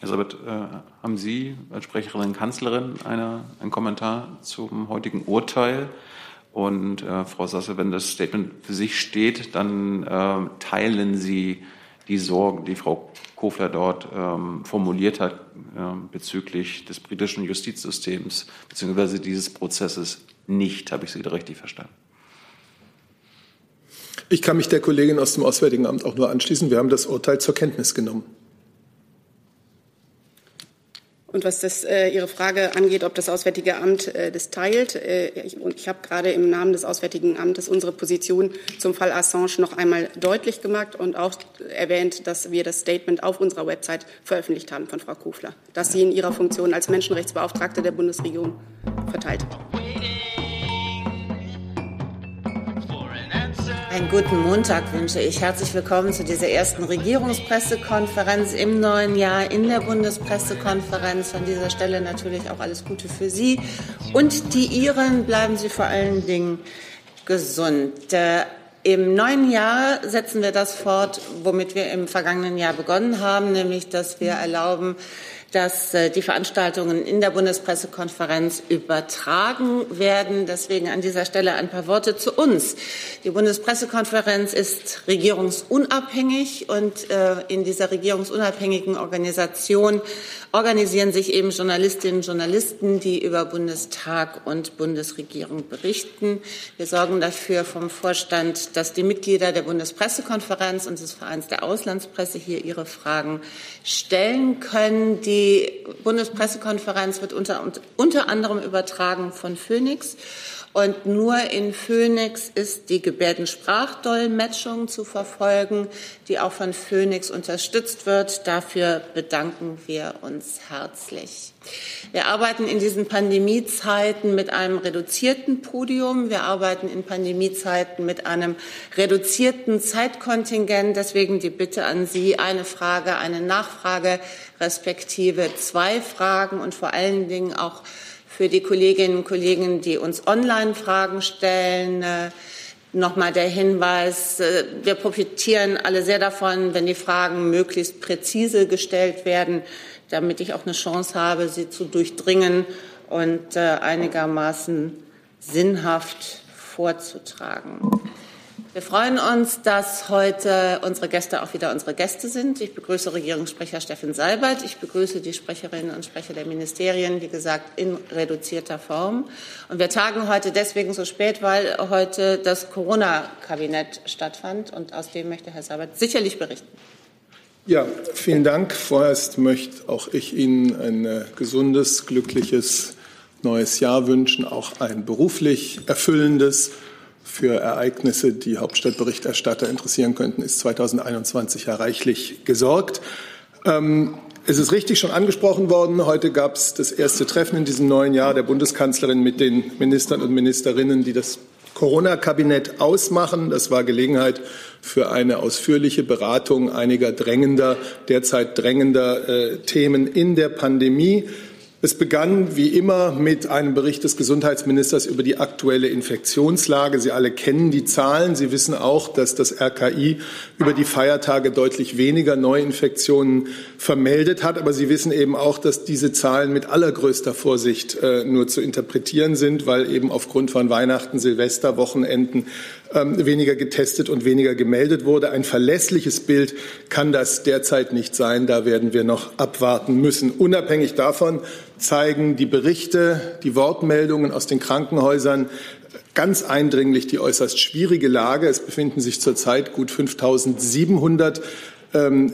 Elisabeth, äh, haben Sie als Sprecherin Kanzlerin eine, einen Kommentar zum heutigen Urteil? Und äh, Frau Sasse, wenn das Statement für sich steht, dann äh, teilen Sie die Sorgen, die Frau Kofler dort ähm, formuliert hat äh, bezüglich des britischen Justizsystems bzw. dieses Prozesses nicht. Habe ich Sie da richtig verstanden? Ich kann mich der Kollegin aus dem Auswärtigen Amt auch nur anschließen. Wir haben das Urteil zur Kenntnis genommen. Und was das, äh, Ihre Frage angeht, ob das Auswärtige Amt äh, das teilt, äh, ich, und ich habe gerade im Namen des Auswärtigen Amtes unsere Position zum Fall Assange noch einmal deutlich gemacht und auch erwähnt, dass wir das Statement auf unserer Website veröffentlicht haben von Frau Kufler, das sie in ihrer Funktion als Menschenrechtsbeauftragte der Bundesregierung verteilt. Einen guten Montag wünsche ich. Herzlich willkommen zu dieser ersten Regierungspressekonferenz im neuen Jahr in der Bundespressekonferenz. Von dieser Stelle natürlich auch alles Gute für Sie und die Ihren. Bleiben Sie vor allen Dingen gesund. Äh, Im neuen Jahr setzen wir das fort, womit wir im vergangenen Jahr begonnen haben, nämlich dass wir erlauben, dass äh, die Veranstaltungen in der Bundespressekonferenz übertragen werden. Deswegen an dieser Stelle ein paar Worte zu uns. Die Bundespressekonferenz ist regierungsunabhängig und äh, in dieser regierungsunabhängigen Organisation organisieren sich eben Journalistinnen und Journalisten, die über Bundestag und Bundesregierung berichten. Wir sorgen dafür vom Vorstand, dass die Mitglieder der Bundespressekonferenz und des Vereins der Auslandspresse hier ihre Fragen stellen können. Die Bundespressekonferenz wird unter, unter anderem übertragen von Phoenix. Und nur in Phoenix ist die Gebärdensprachdolmetschung zu verfolgen, die auch von Phoenix unterstützt wird. Dafür bedanken wir uns herzlich. Wir arbeiten in diesen Pandemiezeiten mit einem reduzierten Podium. Wir arbeiten in Pandemiezeiten mit einem reduzierten Zeitkontingent. Deswegen die Bitte an Sie, eine Frage, eine Nachfrage, respektive zwei Fragen und vor allen Dingen auch für die Kolleginnen und Kollegen, die uns Online-Fragen stellen. Äh, Nochmal der Hinweis, äh, wir profitieren alle sehr davon, wenn die Fragen möglichst präzise gestellt werden, damit ich auch eine Chance habe, sie zu durchdringen und äh, einigermaßen sinnhaft vorzutragen. Wir freuen uns, dass heute unsere Gäste auch wieder unsere Gäste sind. Ich begrüße Regierungssprecher Steffen Seibert. Ich begrüße die Sprecherinnen und Sprecher der Ministerien, wie gesagt, in reduzierter Form. Und wir tagen heute deswegen so spät, weil heute das Corona-Kabinett stattfand. Und aus dem möchte Herr Seibert sicherlich berichten. Ja, vielen Dank. Vorerst möchte auch ich Ihnen ein gesundes, glückliches neues Jahr wünschen, auch ein beruflich erfüllendes für Ereignisse, die Hauptstadtberichterstatter interessieren könnten, ist 2021 ja reichlich gesorgt. Ähm, es ist richtig schon angesprochen worden. Heute gab es das erste Treffen in diesem neuen Jahr der Bundeskanzlerin mit den Ministern und Ministerinnen, die das Corona-Kabinett ausmachen. Das war Gelegenheit für eine ausführliche Beratung einiger drängender, derzeit drängender äh, Themen in der Pandemie. Es begann wie immer mit einem Bericht des Gesundheitsministers über die aktuelle Infektionslage. Sie alle kennen die Zahlen. Sie wissen auch, dass das RKI über die Feiertage deutlich weniger Neuinfektionen vermeldet hat. Aber Sie wissen eben auch, dass diese Zahlen mit allergrößter Vorsicht äh, nur zu interpretieren sind, weil eben aufgrund von Weihnachten, Silvester, Wochenenden ähm, weniger getestet und weniger gemeldet wurde. Ein verlässliches Bild kann das derzeit nicht sein. Da werden wir noch abwarten müssen. Unabhängig davon zeigen die Berichte, die Wortmeldungen aus den Krankenhäusern ganz eindringlich die äußerst schwierige Lage. Es befinden sich zurzeit gut 5700 ähm,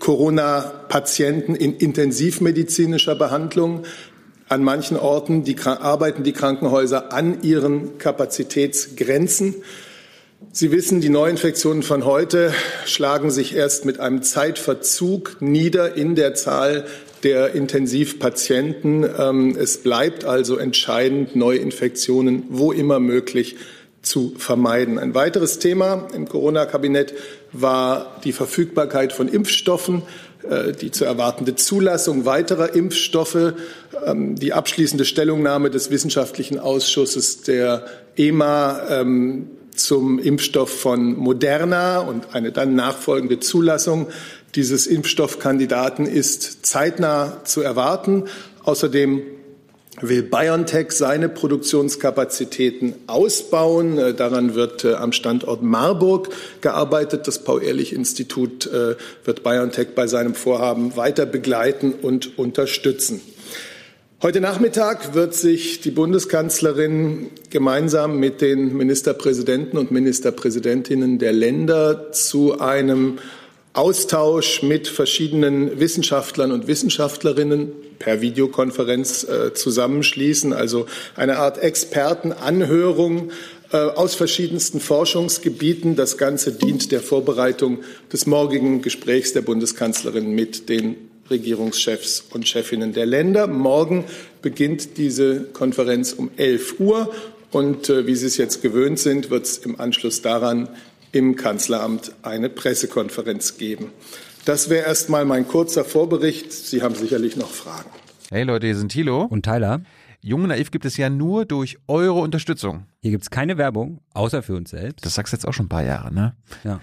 Corona-Patienten in intensivmedizinischer Behandlung. An manchen Orten die, arbeiten die Krankenhäuser an ihren Kapazitätsgrenzen. Sie wissen, die Neuinfektionen von heute schlagen sich erst mit einem Zeitverzug nieder in der Zahl der Intensivpatienten. Ähm, es bleibt also entscheidend, Neuinfektionen wo immer möglich zu vermeiden. Ein weiteres Thema im Corona-Kabinett war die Verfügbarkeit von Impfstoffen, äh, die zu erwartende Zulassung weiterer Impfstoffe, ähm, die abschließende Stellungnahme des wissenschaftlichen Ausschusses der EMA ähm, zum Impfstoff von Moderna und eine dann nachfolgende Zulassung dieses Impfstoffkandidaten ist zeitnah zu erwarten. Außerdem will BioNTech seine Produktionskapazitäten ausbauen. Äh, daran wird äh, am Standort Marburg gearbeitet. Das Paul-Ehrlich-Institut äh, wird BioNTech bei seinem Vorhaben weiter begleiten und unterstützen. Heute Nachmittag wird sich die Bundeskanzlerin gemeinsam mit den Ministerpräsidenten und Ministerpräsidentinnen der Länder zu einem Austausch mit verschiedenen Wissenschaftlern und Wissenschaftlerinnen per Videokonferenz äh, zusammenschließen, also eine Art Expertenanhörung äh, aus verschiedensten Forschungsgebieten. Das Ganze dient der Vorbereitung des morgigen Gesprächs der Bundeskanzlerin mit den Regierungschefs und Chefinnen der Länder. Morgen beginnt diese Konferenz um 11 Uhr und äh, wie Sie es jetzt gewöhnt sind, wird es im Anschluss daran im Kanzleramt eine Pressekonferenz geben. Das wäre erst mal mein kurzer Vorbericht. Sie haben sicherlich noch Fragen. Hey Leute, hier sind Thilo und Tyler. Jung Naiv gibt es ja nur durch eure Unterstützung. Hier gibt es keine Werbung, außer für uns selbst. Das sagst du jetzt auch schon ein paar Jahre, ne? Ja.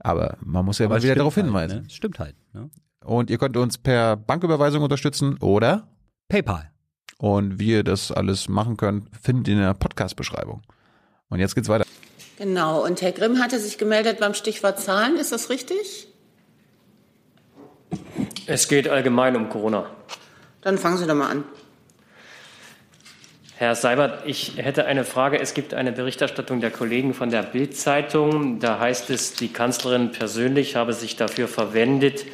Aber man muss ja Aber mal wieder darauf halt, hinweisen. Ne? Stimmt halt. Ne? Und ihr könnt uns per Banküberweisung unterstützen oder PayPal. Und wie ihr das alles machen könnt, findet ihr in der Podcast-Beschreibung. Und jetzt geht's weiter. Genau. Und Herr Grimm hatte sich gemeldet beim Stichwort Zahlen. Ist das richtig? Es geht allgemein um Corona. Dann fangen Sie doch mal an. Herr Seibert, ich hätte eine Frage. Es gibt eine Berichterstattung der Kollegen von der Bild-Zeitung. Da heißt es, die Kanzlerin persönlich habe sich dafür verwendet,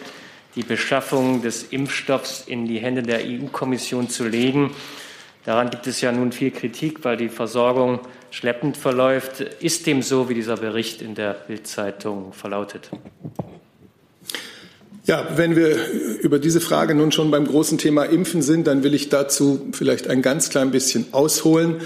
die Beschaffung des Impfstoffs in die Hände der EU-Kommission zu legen. Daran gibt es ja nun viel Kritik, weil die Versorgung schleppend verläuft. Ist dem so, wie dieser Bericht in der Bild-Zeitung verlautet? Ja, wenn wir über diese Frage nun schon beim großen Thema Impfen sind, dann will ich dazu vielleicht ein ganz klein bisschen ausholen.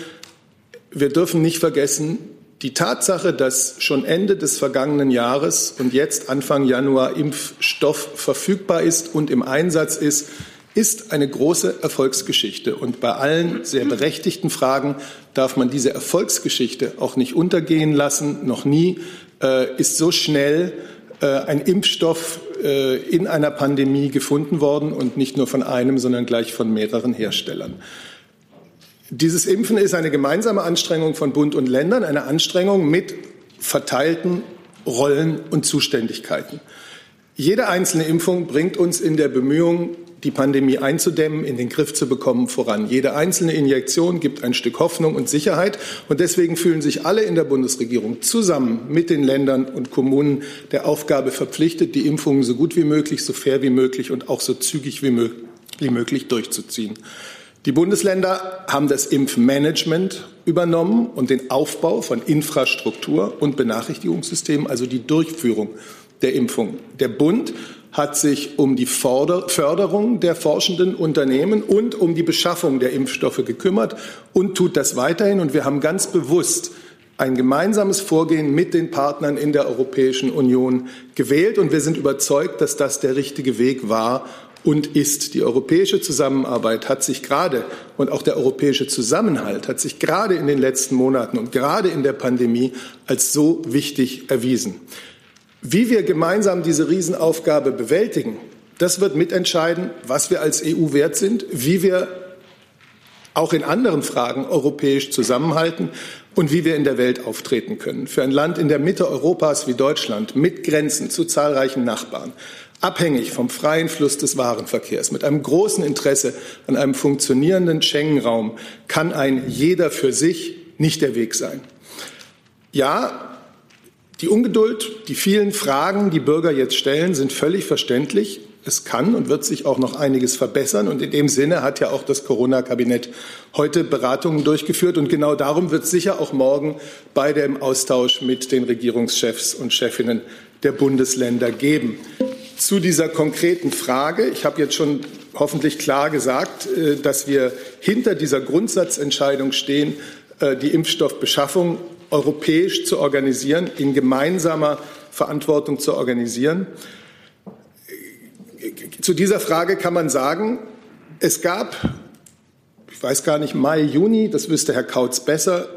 Wir dürfen nicht vergessen, die Tatsache, dass schon Ende des vergangenen Jahres und jetzt Anfang Januar Impfstoff verfügbar ist und im Einsatz ist, ist eine große Erfolgsgeschichte. Und bei allen sehr berechtigten Fragen darf man diese Erfolgsgeschichte auch nicht untergehen lassen. Noch nie äh, ist so schnell äh, ein Impfstoff äh, in einer Pandemie gefunden worden und nicht nur von einem, sondern gleich von mehreren Herstellern. Dieses Impfen ist eine gemeinsame Anstrengung von Bund und Ländern, eine Anstrengung mit verteilten Rollen und Zuständigkeiten. Jede einzelne Impfung bringt uns in der Bemühung, die Pandemie einzudämmen, in den Griff zu bekommen, voran. Jede einzelne Injektion gibt ein Stück Hoffnung und Sicherheit. Und deswegen fühlen sich alle in der Bundesregierung zusammen mit den Ländern und Kommunen der Aufgabe verpflichtet, die Impfungen so gut wie möglich, so fair wie möglich und auch so zügig wie, mö wie möglich durchzuziehen. Die Bundesländer haben das Impfmanagement übernommen und den Aufbau von Infrastruktur und Benachrichtigungssystemen, also die Durchführung der Impfung. Der Bund hat sich um die Förderung der forschenden Unternehmen und um die Beschaffung der Impfstoffe gekümmert und tut das weiterhin. Und wir haben ganz bewusst ein gemeinsames Vorgehen mit den Partnern in der Europäischen Union gewählt. Und wir sind überzeugt, dass das der richtige Weg war und ist. Die europäische Zusammenarbeit hat sich gerade und auch der europäische Zusammenhalt hat sich gerade in den letzten Monaten und gerade in der Pandemie als so wichtig erwiesen. Wie wir gemeinsam diese Riesenaufgabe bewältigen, das wird mitentscheiden, was wir als EU wert sind, wie wir auch in anderen Fragen europäisch zusammenhalten und wie wir in der Welt auftreten können. Für ein Land in der Mitte Europas wie Deutschland mit Grenzen zu zahlreichen Nachbarn, abhängig vom freien Fluss des Warenverkehrs, mit einem großen Interesse an einem funktionierenden Schengen-Raum, kann ein jeder für sich nicht der Weg sein. Ja, die Ungeduld, die vielen Fragen, die Bürger jetzt stellen, sind völlig verständlich. Es kann und wird sich auch noch einiges verbessern. Und in dem Sinne hat ja auch das Corona-Kabinett heute Beratungen durchgeführt. Und genau darum wird sicher auch morgen bei dem Austausch mit den Regierungschefs und Chefinnen der Bundesländer geben. Zu dieser konkreten Frage. Ich habe jetzt schon hoffentlich klar gesagt, äh, dass wir hinter dieser Grundsatzentscheidung stehen, äh, die Impfstoffbeschaffung europäisch zu organisieren, in gemeinsamer Verantwortung zu organisieren. Zu dieser Frage kann man sagen, es gab, ich weiß gar nicht, Mai, Juni, das wüsste Herr Kautz besser,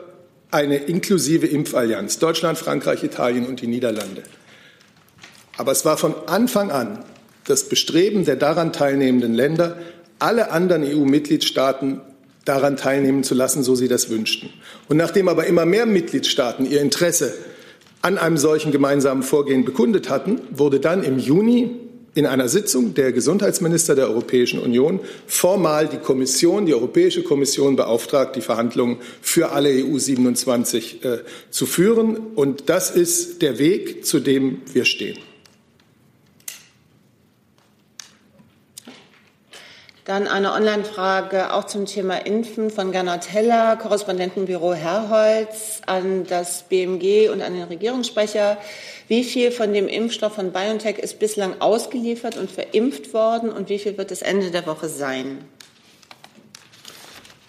eine inklusive Impfallianz. Deutschland, Frankreich, Italien und die Niederlande. Aber es war von Anfang an das Bestreben der daran teilnehmenden Länder, alle anderen EU-Mitgliedstaaten daran teilnehmen zu lassen, so sie das wünschten. Und nachdem aber immer mehr Mitgliedstaaten ihr Interesse an einem solchen gemeinsamen Vorgehen bekundet hatten, wurde dann im Juni in einer Sitzung der Gesundheitsminister der Europäischen Union formal die Kommission, die Europäische Kommission beauftragt, die Verhandlungen für alle EU 27 äh, zu führen. Und das ist der Weg, zu dem wir stehen. Dann eine Online-Frage auch zum Thema Impfen von Gernot Heller, Korrespondentenbüro Herrholz, an das BMG und an den Regierungssprecher. Wie viel von dem Impfstoff von BioNTech ist bislang ausgeliefert und verimpft worden und wie viel wird es Ende der Woche sein?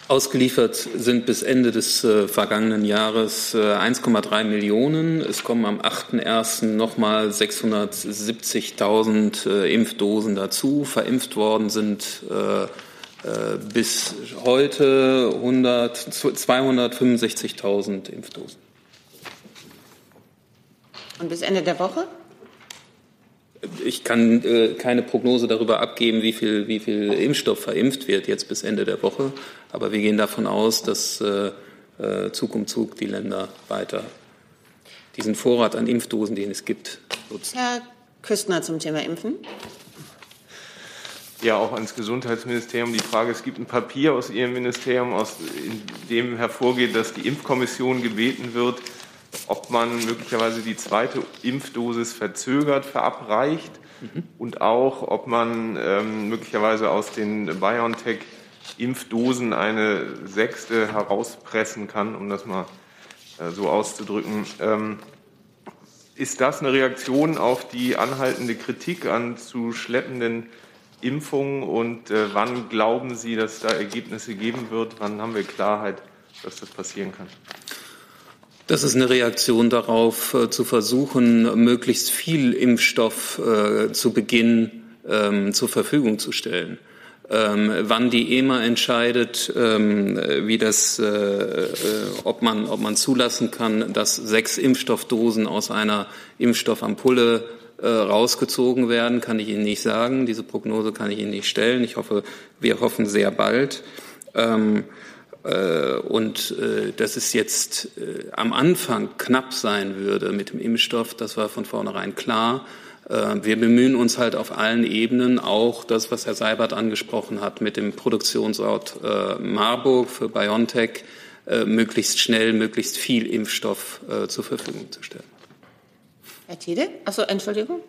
Ausgeliefert sind bis Ende des äh, vergangenen Jahres äh, 1,3 Millionen. Es kommen am 8.1. nochmal 670.000 äh, Impfdosen dazu. Verimpft worden sind äh, äh, bis heute 265.000 Impfdosen. Und bis Ende der Woche? Ich kann äh, keine Prognose darüber abgeben, wie viel, wie viel Impfstoff verimpft wird jetzt bis Ende der Woche. Aber wir gehen davon aus, dass äh, äh, Zug um Zug die Länder weiter diesen Vorrat an Impfdosen, den es gibt, nutzen. Herr Küstner zum Thema Impfen. Ja, auch ans Gesundheitsministerium die Frage, es gibt ein Papier aus Ihrem Ministerium, aus in dem hervorgeht, dass die Impfkommission gebeten wird, ob man möglicherweise die zweite Impfdosis verzögert verabreicht mhm. und auch, ob man ähm, möglicherweise aus den BioNTech-Impfdosen eine sechste herauspressen kann, um das mal äh, so auszudrücken. Ähm, ist das eine Reaktion auf die anhaltende Kritik an zu schleppenden Impfungen und äh, wann glauben Sie, dass da Ergebnisse geben wird? Wann haben wir Klarheit, dass das passieren kann? Das ist eine Reaktion darauf, äh, zu versuchen, möglichst viel Impfstoff äh, zu Beginn ähm, zur Verfügung zu stellen. Ähm, wann die EMA entscheidet, ähm, wie das, äh, äh, ob, man, ob man zulassen kann, dass sechs Impfstoffdosen aus einer Impfstoffampulle äh, rausgezogen werden, kann ich Ihnen nicht sagen. Diese Prognose kann ich Ihnen nicht stellen. Ich hoffe, wir hoffen sehr bald. Ähm, äh, und äh, dass es jetzt äh, am Anfang knapp sein würde mit dem Impfstoff, das war von vornherein klar. Wir bemühen uns halt auf allen Ebenen, auch das, was Herr Seibert angesprochen hat, mit dem Produktionsort Marburg für BioNTech, möglichst schnell, möglichst viel Impfstoff zur Verfügung zu stellen. Herr Tiede? Achso, Entschuldigung.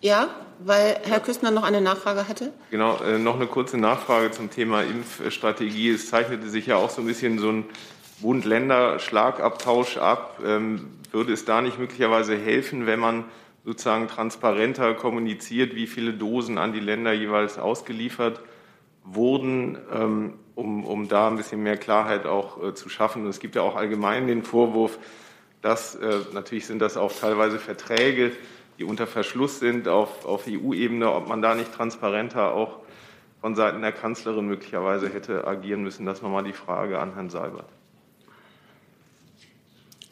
Ja, weil Herr Küstner noch eine Nachfrage hatte. Genau, äh, noch eine kurze Nachfrage zum Thema Impfstrategie. Es zeichnete sich ja auch so ein bisschen so ein Bund-Länder-Schlagabtausch ab. Ähm, würde es da nicht möglicherweise helfen, wenn man sozusagen transparenter kommuniziert, wie viele Dosen an die Länder jeweils ausgeliefert wurden, ähm, um, um da ein bisschen mehr Klarheit auch äh, zu schaffen? Und es gibt ja auch allgemein den Vorwurf, dass äh, natürlich sind das auch teilweise Verträge, die unter Verschluss sind auf, auf EU-Ebene, ob man da nicht transparenter auch von Seiten der Kanzlerin möglicherweise hätte agieren müssen. Das nochmal die Frage an Herrn Seibert.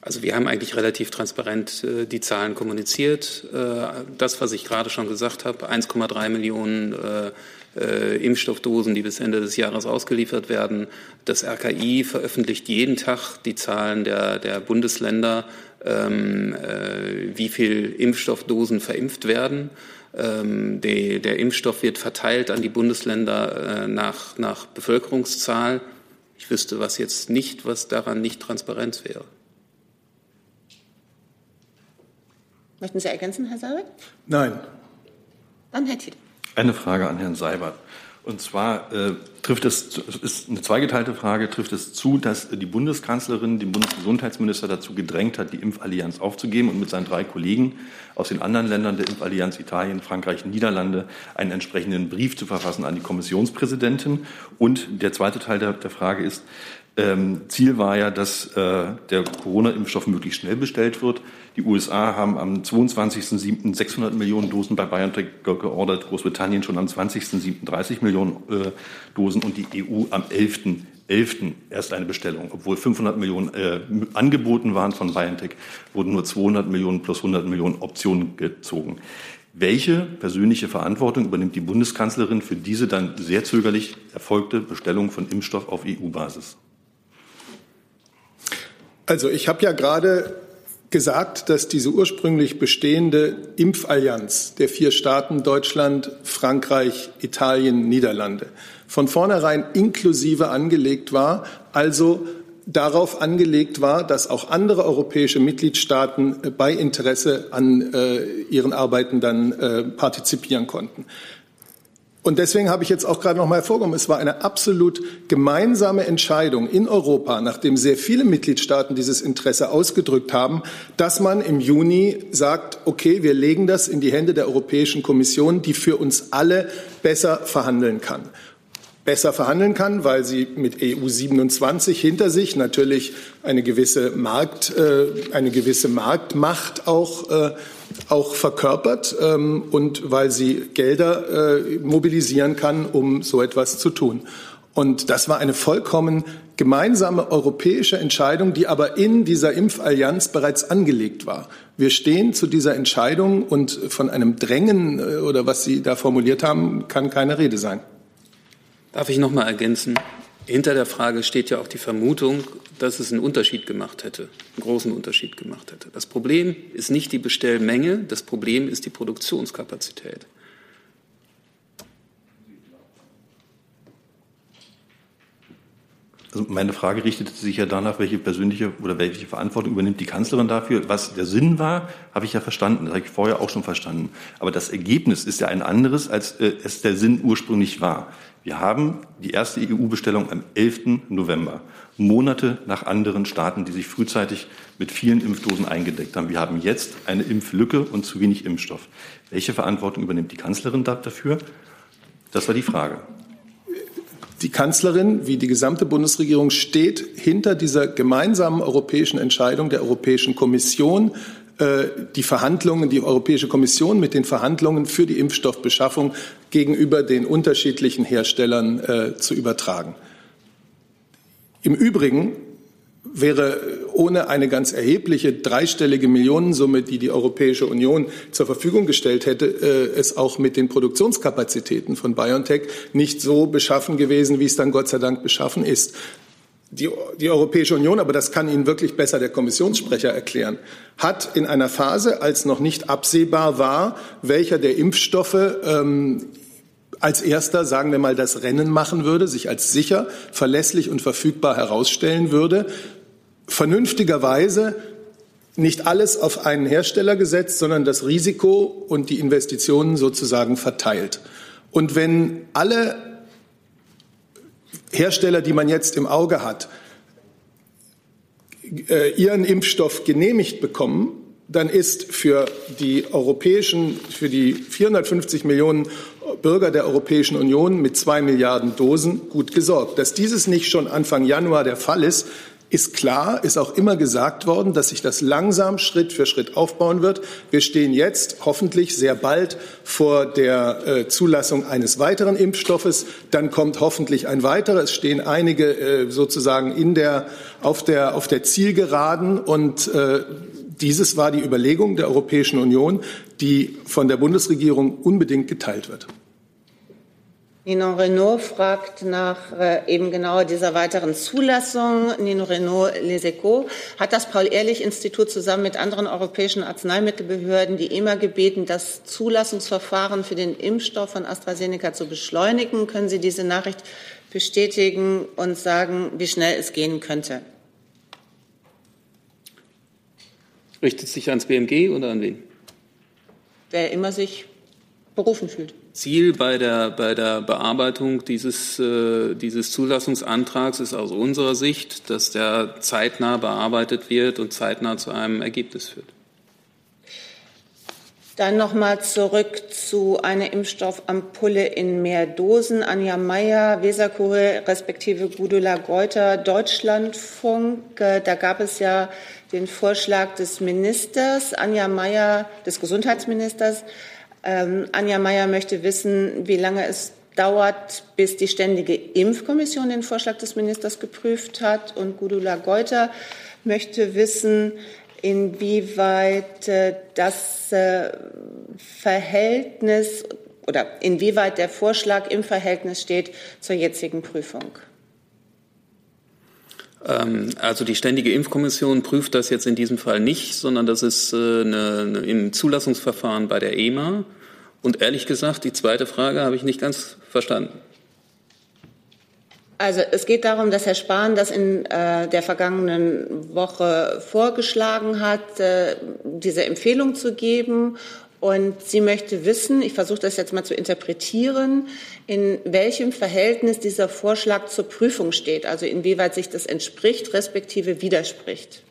Also wir haben eigentlich relativ transparent äh, die Zahlen kommuniziert. Äh, das, was ich gerade schon gesagt habe, 1,3 Millionen äh, äh, Impfstoffdosen, die bis Ende des Jahres ausgeliefert werden. Das RKI veröffentlicht jeden Tag die Zahlen der, der Bundesländer ähm, äh, wie viel Impfstoffdosen verimpft werden. Ähm, die, der Impfstoff wird verteilt an die Bundesländer äh, nach, nach Bevölkerungszahl. Ich wüsste was jetzt nicht, was daran nicht Transparenz wäre. Möchten Sie ergänzen, Herr Seibert? Nein. Dann Herr Tiede. Eine Frage an Herrn Seibert. Und zwar äh, trifft es, ist eine zweigeteilte Frage, trifft es zu, dass die Bundeskanzlerin den Bundesgesundheitsminister dazu gedrängt hat, die Impfallianz aufzugeben und mit seinen drei Kollegen aus den anderen Ländern der Impfallianz, Italien, Frankreich, Niederlande, einen entsprechenden Brief zu verfassen an die Kommissionspräsidentin. Und der zweite Teil der, der Frage ist, ähm, Ziel war ja, dass äh, der Corona-Impfstoff möglichst schnell bestellt wird. Die USA haben am 22.07. 600 Millionen Dosen bei BioNTech geordert, Großbritannien schon am 20.07. 30 Millionen äh, Dosen und die EU am 11.11. 11. erst eine Bestellung. Obwohl 500 Millionen äh, angeboten waren von BioNTech, wurden nur 200 Millionen plus 100 Millionen Optionen gezogen. Welche persönliche Verantwortung übernimmt die Bundeskanzlerin für diese dann sehr zögerlich erfolgte Bestellung von Impfstoff auf EU-Basis? Also ich habe ja gerade gesagt, dass diese ursprünglich bestehende Impfallianz der vier Staaten Deutschland, Frankreich, Italien, Niederlande von vornherein inklusive angelegt war, also darauf angelegt war, dass auch andere europäische Mitgliedstaaten äh, bei Interesse an äh, ihren Arbeiten dann äh, partizipieren konnten. Und deswegen habe ich jetzt auch gerade noch mal hervorgehoben, es war eine absolut gemeinsame Entscheidung in Europa, nachdem sehr viele Mitgliedstaaten dieses Interesse ausgedrückt haben, dass man im Juni sagt, okay, wir legen das in die Hände der Europäischen Kommission, die für uns alle besser verhandeln kann besser verhandeln kann, weil sie mit EU 27 hinter sich natürlich eine gewisse Markt, äh, eine gewisse Marktmacht auch, äh, auch verkörpert ähm, und weil sie Gelder äh, mobilisieren kann, um so etwas zu tun. Und das war eine vollkommen gemeinsame europäische Entscheidung, die aber in dieser Impfallianz bereits angelegt war. Wir stehen zu dieser Entscheidung und von einem Drängen äh, oder was Sie da formuliert haben, kann keine Rede sein. Darf ich noch mal ergänzen? Hinter der Frage steht ja auch die Vermutung, dass es einen Unterschied gemacht hätte, einen großen Unterschied gemacht hätte. Das Problem ist nicht die Bestellmenge, das Problem ist die Produktionskapazität. Also meine Frage richtete sich ja danach, welche persönliche oder welche Verantwortung übernimmt die Kanzlerin dafür. Was der Sinn war, habe ich ja verstanden, das habe ich vorher auch schon verstanden. Aber das Ergebnis ist ja ein anderes, als äh, es der Sinn ursprünglich war. Wir haben die erste EU-Bestellung am 11. November, Monate nach anderen Staaten, die sich frühzeitig mit vielen Impfdosen eingedeckt haben. Wir haben jetzt eine Impflücke und zu wenig Impfstoff. Welche Verantwortung übernimmt die Kanzlerin dafür? Das war die Frage. Die Kanzlerin wie die gesamte Bundesregierung steht hinter dieser gemeinsamen europäischen Entscheidung der Europäischen Kommission, die Verhandlungen, die Europäische Kommission mit den Verhandlungen für die Impfstoffbeschaffung gegenüber den unterschiedlichen Herstellern äh, zu übertragen. Im Übrigen wäre ohne eine ganz erhebliche dreistellige Millionensumme, die die Europäische Union zur Verfügung gestellt hätte, äh, es auch mit den Produktionskapazitäten von BioNTech nicht so beschaffen gewesen, wie es dann Gott sei Dank beschaffen ist. Die, die, Europäische Union, aber das kann Ihnen wirklich besser der Kommissionssprecher erklären, hat in einer Phase, als noch nicht absehbar war, welcher der Impfstoffe ähm, als erster, sagen wir mal, das Rennen machen würde, sich als sicher, verlässlich und verfügbar herausstellen würde, vernünftigerweise nicht alles auf einen Hersteller gesetzt, sondern das Risiko und die Investitionen sozusagen verteilt. Und wenn alle Hersteller, die man jetzt im Auge hat, äh, ihren Impfstoff genehmigt bekommen, dann ist für die europäischen, für die 450 Millionen Bürger der Europäischen Union mit zwei Milliarden Dosen gut gesorgt. Dass dieses nicht schon Anfang Januar der Fall ist, ist klar, ist auch immer gesagt worden, dass sich das langsam Schritt für Schritt aufbauen wird. Wir stehen jetzt hoffentlich sehr bald vor der äh, Zulassung eines weiteren Impfstoffes. Dann kommt hoffentlich ein weiterer. Es stehen einige äh, sozusagen in der, auf, der, auf der Zielgeraden und äh, dieses war die Überlegung der Europäischen Union, die von der Bundesregierung unbedingt geteilt wird. Nino Renault fragt nach äh, eben genau dieser weiteren Zulassung. Nino Renault Les Echos hat das Paul-Ehrlich-Institut zusammen mit anderen europäischen Arzneimittelbehörden die EMA gebeten, das Zulassungsverfahren für den Impfstoff von AstraZeneca zu beschleunigen. Können Sie diese Nachricht bestätigen und sagen, wie schnell es gehen könnte? Richtet sich ans BMG oder an wen? Wer immer sich berufen fühlt. Ziel bei der, bei der Bearbeitung dieses, äh, dieses Zulassungsantrags ist aus unserer Sicht, dass der zeitnah bearbeitet wird und zeitnah zu einem Ergebnis führt. Dann nochmal zurück zu einer Impfstoffampulle in mehr Dosen. Anja Meyer, Weserkurier respektive Gudula Geuter, Deutschlandfunk. Äh, da gab es ja den Vorschlag des Ministers, Anja Meyer, des Gesundheitsministers, ähm, Anja Meyer möchte wissen, wie lange es dauert, bis die Ständige Impfkommission den Vorschlag des Ministers geprüft hat. Und Gudula Geuter möchte wissen, inwieweit äh, das äh, Verhältnis oder inwieweit der Vorschlag im Verhältnis steht zur jetzigen Prüfung. Ähm, also die Ständige Impfkommission prüft das jetzt in diesem Fall nicht, sondern das ist äh, eine, eine, im Zulassungsverfahren bei der EMA. Und ehrlich gesagt, die zweite Frage habe ich nicht ganz verstanden. Also es geht darum, dass Herr Spahn das in äh, der vergangenen Woche vorgeschlagen hat, äh, diese Empfehlung zu geben. Und sie möchte wissen, ich versuche das jetzt mal zu interpretieren, in welchem Verhältnis dieser Vorschlag zur Prüfung steht, also inwieweit sich das entspricht, respektive widerspricht.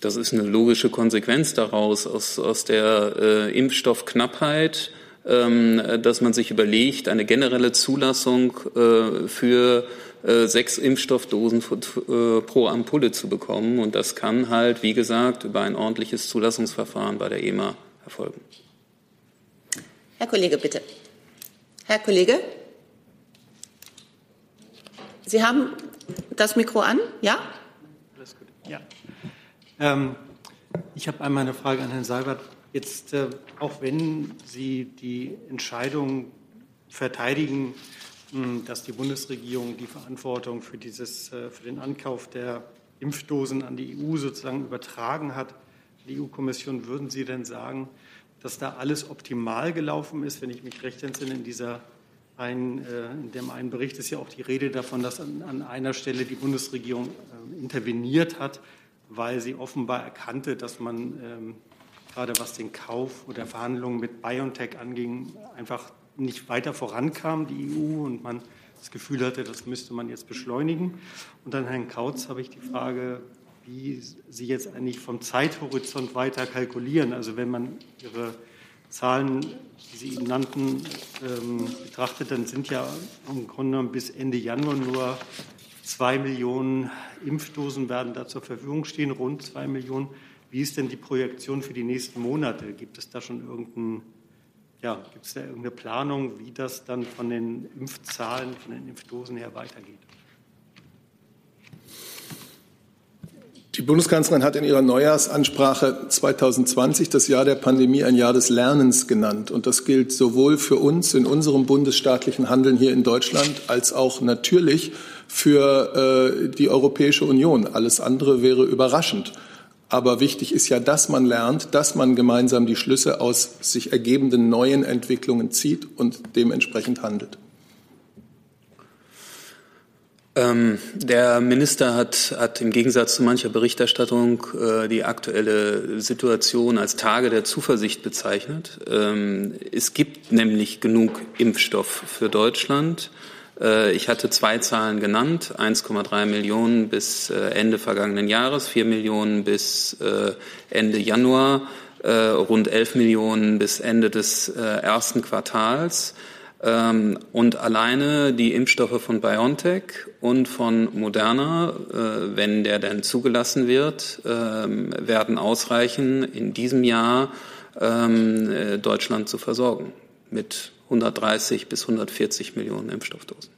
Das ist eine logische Konsequenz daraus, aus, aus der äh, Impfstoffknappheit, ähm, dass man sich überlegt, eine generelle Zulassung äh, für sechs Impfstoffdosen äh, pro Ampulle zu bekommen. Und das kann halt, wie gesagt, über ein ordentliches Zulassungsverfahren bei der EMA erfolgen. Herr Kollege, bitte. Herr Kollege? Sie haben das Mikro an, ja? Alles gut, ja. Ähm, ich habe einmal eine Frage an Herrn Seibert. Jetzt, äh, auch wenn Sie die Entscheidung verteidigen, dass die Bundesregierung die Verantwortung für, dieses, äh, für den Ankauf der Impfdosen an die EU sozusagen übertragen hat. Die EU-Kommission, würden Sie denn sagen, dass da alles optimal gelaufen ist? Wenn ich mich recht entsinne, in, dieser einen, äh, in dem einen Bericht ist ja auch die Rede davon, dass an, an einer Stelle die Bundesregierung äh, interveniert hat, weil sie offenbar erkannte, dass man ähm, gerade was den Kauf oder Verhandlungen mit BioNTech anging, einfach nicht weiter vorankam, die EU, und man das Gefühl hatte, das müsste man jetzt beschleunigen. Und an Herrn Kautz habe ich die Frage, wie Sie jetzt eigentlich vom Zeithorizont weiter kalkulieren. Also wenn man Ihre Zahlen, die Sie eben nannten, ähm, betrachtet, dann sind ja im Grunde genommen bis Ende Januar nur zwei Millionen Impfdosen werden da zur Verfügung stehen, rund zwei Millionen. Wie ist denn die Projektion für die nächsten Monate? Gibt es da schon irgendeinen ja, gibt es da irgendeine Planung, wie das dann von den Impfzahlen, von den Impfdosen her weitergeht? Die Bundeskanzlerin hat in ihrer Neujahrsansprache 2020 das Jahr der Pandemie ein Jahr des Lernens genannt. Und das gilt sowohl für uns in unserem bundesstaatlichen Handeln hier in Deutschland als auch natürlich für äh, die Europäische Union. Alles andere wäre überraschend. Aber wichtig ist ja, dass man lernt, dass man gemeinsam die Schlüsse aus sich ergebenden neuen Entwicklungen zieht und dementsprechend handelt. Ähm, der Minister hat, hat, im Gegensatz zu mancher Berichterstattung äh, die aktuelle Situation als Tage der Zuversicht bezeichnet. Ähm, es gibt nämlich genug Impfstoff für Deutschland. Äh, ich hatte zwei Zahlen genannt, 1,3 Millionen bis äh, Ende vergangenen Jahres, 4 Millionen bis äh, Ende Januar, rund 11 Millionen bis Ende des ersten Quartals. Ähm, und alleine die Impfstoffe von BioNTech und von Moderna, wenn der denn zugelassen wird, ähm, werden ausreichen, in diesem Jahr ähm, Deutschland zu versorgen mit 130 bis 140 Millionen Impfstoffdosen.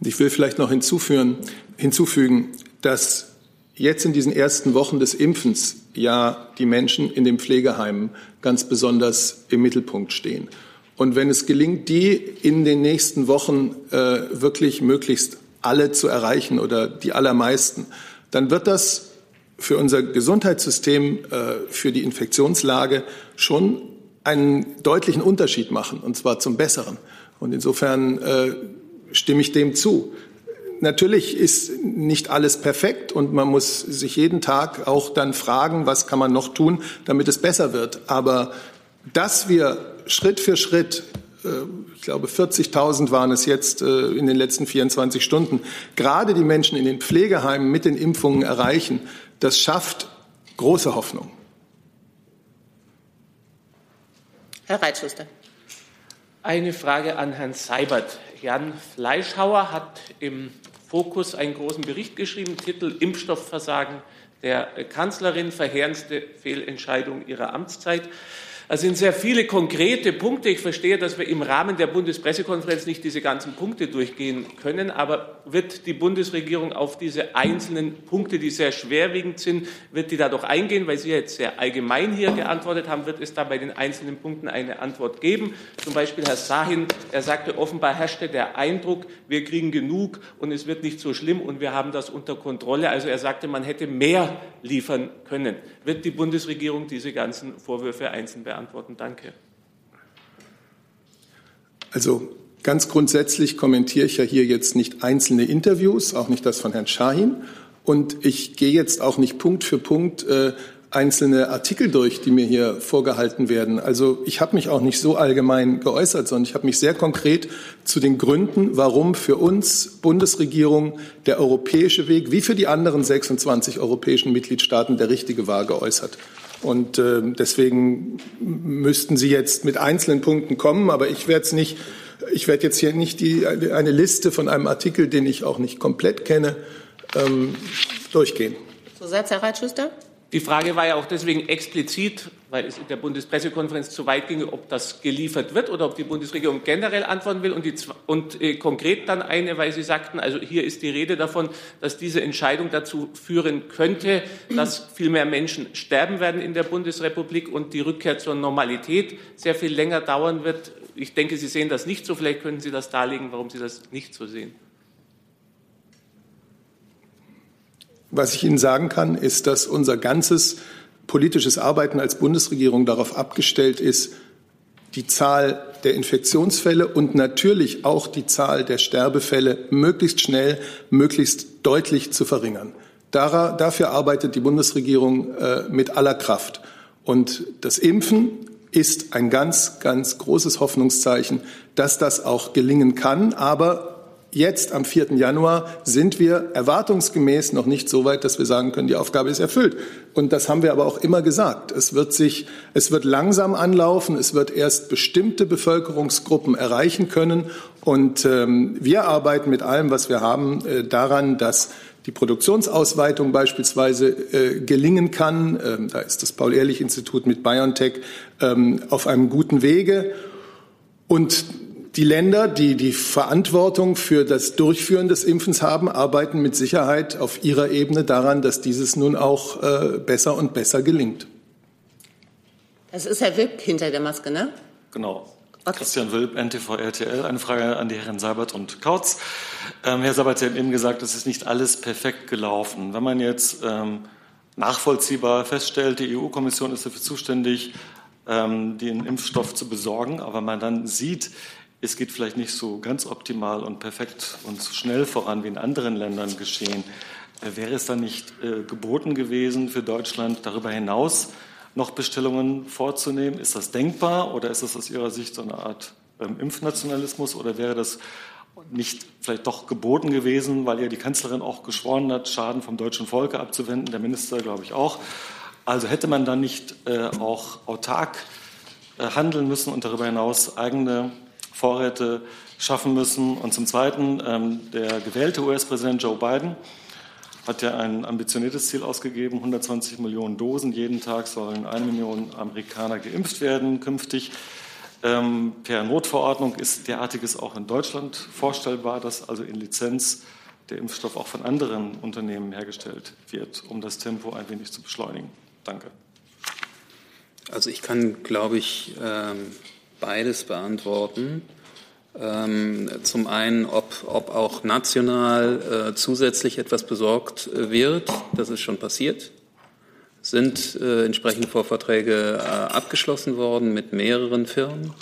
Ich will vielleicht noch hinzufügen, hinzufügen, dass jetzt in diesen ersten Wochen des Impfens ja die Menschen in den Pflegeheimen ganz besonders im Mittelpunkt stehen. Und wenn es gelingt, die in den nächsten Wochen äh, wirklich möglichst alle zu erreichen oder die allermeisten, dann wird das für unser Gesundheitssystem, äh, für die Infektionslage schon einen deutlichen Unterschied machen, und zwar zum Besseren. Und insofern äh, stimme ich dem zu. Natürlich ist nicht alles perfekt und man muss sich jeden Tag auch dann fragen, was kann man noch tun, damit es besser wird. Aber dass wir Schritt für Schritt äh, ich glaube, 40.000 waren es jetzt äh, in den letzten 24 Stunden, gerade die Menschen in den Pflegeheimen mit den Impfungen erreichen, das schafft große Hoffnung. Herr Reitschuster. Eine Frage an Herrn Seibert. Jan Fleischhauer hat im Fokus einen großen Bericht geschrieben, Titel Impfstoffversagen der Kanzlerin, verheerendste Fehlentscheidung ihrer Amtszeit. Es sind sehr viele konkrete Punkte. Ich verstehe, dass wir im Rahmen der Bundespressekonferenz nicht diese ganzen Punkte durchgehen können, aber wird die Bundesregierung auf diese einzelnen Punkte, die sehr schwerwiegend sind, wird die da doch eingehen, weil Sie jetzt sehr allgemein hier geantwortet haben, wird es da bei den einzelnen Punkten eine Antwort geben? Zum Beispiel Herr Sahin, er sagte, offenbar herrschte der Eindruck, wir kriegen genug und es wird nicht so schlimm und wir haben das unter Kontrolle. Also er sagte, man hätte mehr liefern können. Wird die Bundesregierung diese ganzen Vorwürfe einzeln beantworten? Beantworten. Danke. Also ganz grundsätzlich kommentiere ich ja hier jetzt nicht einzelne Interviews, auch nicht das von Herrn Schahin. Und ich gehe jetzt auch nicht Punkt für Punkt äh, einzelne Artikel durch, die mir hier vorgehalten werden. Also ich habe mich auch nicht so allgemein geäußert, sondern ich habe mich sehr konkret zu den Gründen, warum für uns Bundesregierung der europäische Weg, wie für die anderen 26 europäischen Mitgliedstaaten, der richtige war, geäußert. Und äh, deswegen müssten Sie jetzt mit einzelnen Punkten kommen, aber ich werde nicht. Ich werde jetzt hier nicht die, eine Liste von einem Artikel, den ich auch nicht komplett kenne, ähm, durchgehen. Zusatz, Herr Reitschuster? Die Frage war ja auch deswegen explizit, weil es in der Bundespressekonferenz zu weit ginge, ob das geliefert wird oder ob die Bundesregierung generell antworten will. Und, die, und äh, konkret dann eine, weil Sie sagten, also hier ist die Rede davon, dass diese Entscheidung dazu führen könnte, dass viel mehr Menschen sterben werden in der Bundesrepublik und die Rückkehr zur Normalität sehr viel länger dauern wird. Ich denke, Sie sehen das nicht so. Vielleicht können Sie das darlegen, warum Sie das nicht so sehen. Was ich Ihnen sagen kann, ist, dass unser ganzes politisches Arbeiten als Bundesregierung darauf abgestellt ist, die Zahl der Infektionsfälle und natürlich auch die Zahl der Sterbefälle möglichst schnell, möglichst deutlich zu verringern. dafür arbeitet die Bundesregierung äh, mit aller Kraft. Und das Impfen ist ein ganz, ganz großes Hoffnungszeichen, dass das auch gelingen kann. Aber Jetzt am 4. Januar sind wir erwartungsgemäß noch nicht so weit, dass wir sagen können, die Aufgabe ist erfüllt. Und das haben wir aber auch immer gesagt. Es wird sich, es wird langsam anlaufen. Es wird erst bestimmte Bevölkerungsgruppen erreichen können. Und ähm, wir arbeiten mit allem, was wir haben, äh, daran, dass die Produktionsausweitung beispielsweise äh, gelingen kann. Ähm, da ist das Paul-Ehrlich-Institut mit BioNTech ähm, auf einem guten Wege. Und die Länder, die die Verantwortung für das Durchführen des Impfens haben, arbeiten mit Sicherheit auf ihrer Ebene daran, dass dieses nun auch äh, besser und besser gelingt. Das ist Herr Wipp hinter der Maske, ne? Genau. Okay. Christian Wilp, NTV RTL. Eine Frage an die Herren Seibert und Kautz. Ähm, Herr Seibert, Sie haben eben gesagt, es ist nicht alles perfekt gelaufen. Wenn man jetzt ähm, nachvollziehbar feststellt, die EU-Kommission ist dafür zuständig, ähm, den Impfstoff zu besorgen, aber man dann sieht, es geht vielleicht nicht so ganz optimal und perfekt und so schnell voran wie in anderen Ländern geschehen. Äh, wäre es dann nicht äh, geboten gewesen, für Deutschland darüber hinaus noch Bestellungen vorzunehmen? Ist das denkbar oder ist das aus Ihrer Sicht so eine Art ähm, Impfnationalismus oder wäre das nicht vielleicht doch geboten gewesen, weil ja die Kanzlerin auch geschworen hat, Schaden vom deutschen Volke abzuwenden, der Minister glaube ich auch. Also hätte man dann nicht äh, auch autark handeln müssen und darüber hinaus eigene Vorräte schaffen müssen. Und zum Zweiten, ähm, der gewählte US-Präsident Joe Biden hat ja ein ambitioniertes Ziel ausgegeben, 120 Millionen Dosen. Jeden Tag sollen eine Million Amerikaner geimpft werden künftig. Ähm, per Notverordnung ist derartiges auch in Deutschland vorstellbar, dass also in Lizenz der Impfstoff auch von anderen Unternehmen hergestellt wird, um das Tempo ein wenig zu beschleunigen. Danke. Also ich kann, glaube ich, ähm beides beantworten. Ähm, zum einen, ob, ob auch national äh, zusätzlich etwas besorgt äh, wird. Das ist schon passiert. Sind äh, entsprechende Vorverträge äh, abgeschlossen worden mit mehreren Firmen.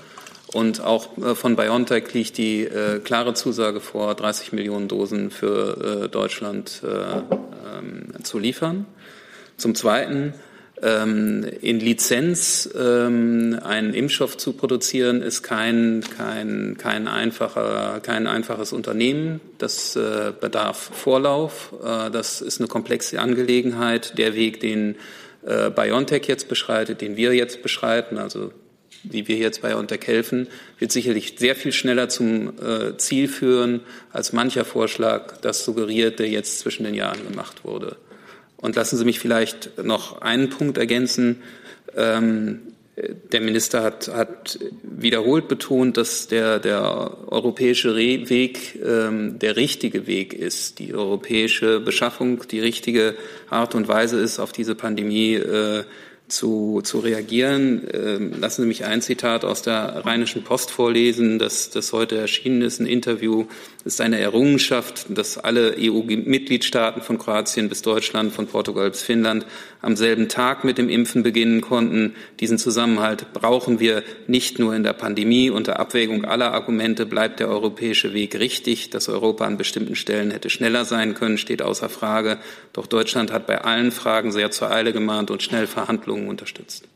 Und auch äh, von BioNTech liegt die äh, klare Zusage vor, 30 Millionen Dosen für Deutschland ähm, zu liefern. Zum Zweiten in Lizenz ähm, einen Impfstoff zu produzieren, ist kein, kein, kein, einfacher, kein einfaches Unternehmen. Das äh, bedarf Vorlauf. Äh, das ist eine komplexe Angelegenheit. Der Weg, den äh, BioNTech jetzt beschreitet, den wir jetzt beschreiten, also wie wir jetzt BioNTech helfen, wird sicherlich sehr viel schneller zum Ziel führen als mancher Vorschlag, das suggeriert, der jetzt zwischen den Jahren gemacht wurde. Und lassen Sie mich vielleicht noch einen Punkt ergänzen. Ähm, der Minister hat, hat wiederholt betont, dass der, der europäische Weg ähm, der richtige Weg ist, die europäische Beschaffung die richtige Art und Weise ist, auf diese Pandemie äh, zu, zu reagieren. Ähm, lassen Sie mich ein Zitat aus der Rheinischen Post vorlesen, das, das heute erschienen ist, ein Interview. Es ist eine Errungenschaft, dass alle EU-Mitgliedstaaten von Kroatien bis Deutschland, von Portugal bis Finnland am selben Tag mit dem Impfen beginnen konnten. Diesen Zusammenhalt brauchen wir nicht nur in der Pandemie. Unter Abwägung aller Argumente bleibt der europäische Weg richtig. Dass Europa an bestimmten Stellen hätte schneller sein können, steht außer Frage. Doch Deutschland hat bei allen Fragen sehr zur Eile gemahnt und schnell Verhandlungen unterstützt.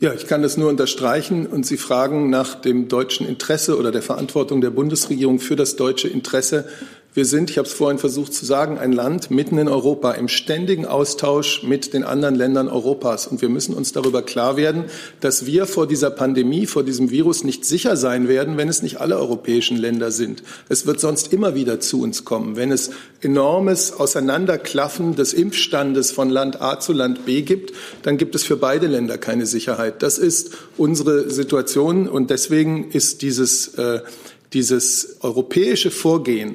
Ja, ich kann das nur unterstreichen. Und Sie fragen nach dem deutschen Interesse oder der Verantwortung der Bundesregierung für das deutsche Interesse. Wir sind, ich habe es vorhin versucht zu sagen, ein Land mitten in Europa im ständigen Austausch mit den anderen Ländern Europas. Und wir müssen uns darüber klar werden, dass wir vor dieser Pandemie, vor diesem Virus nicht sicher sein werden, wenn es nicht alle europäischen Länder sind. Es wird sonst immer wieder zu uns kommen. Wenn es enormes Auseinanderklaffen des Impfstandes von Land A zu Land B gibt, dann gibt es für beide Länder keine Sicherheit. Das ist unsere Situation. Und deswegen ist dieses, äh, dieses europäische Vorgehen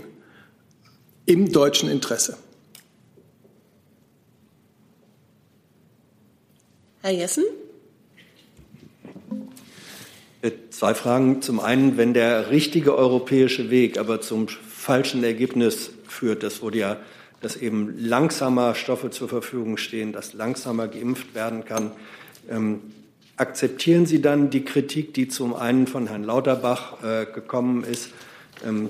im deutschen Interesse. Herr Jessen? Äh, zwei Fragen. Zum einen, wenn der richtige europäische Weg aber zum falschen Ergebnis führt, das wurde ja, dass eben langsamer Stoffe zur Verfügung stehen, dass langsamer geimpft werden kann, ähm, akzeptieren Sie dann die Kritik, die zum einen von Herrn Lauterbach äh, gekommen ist,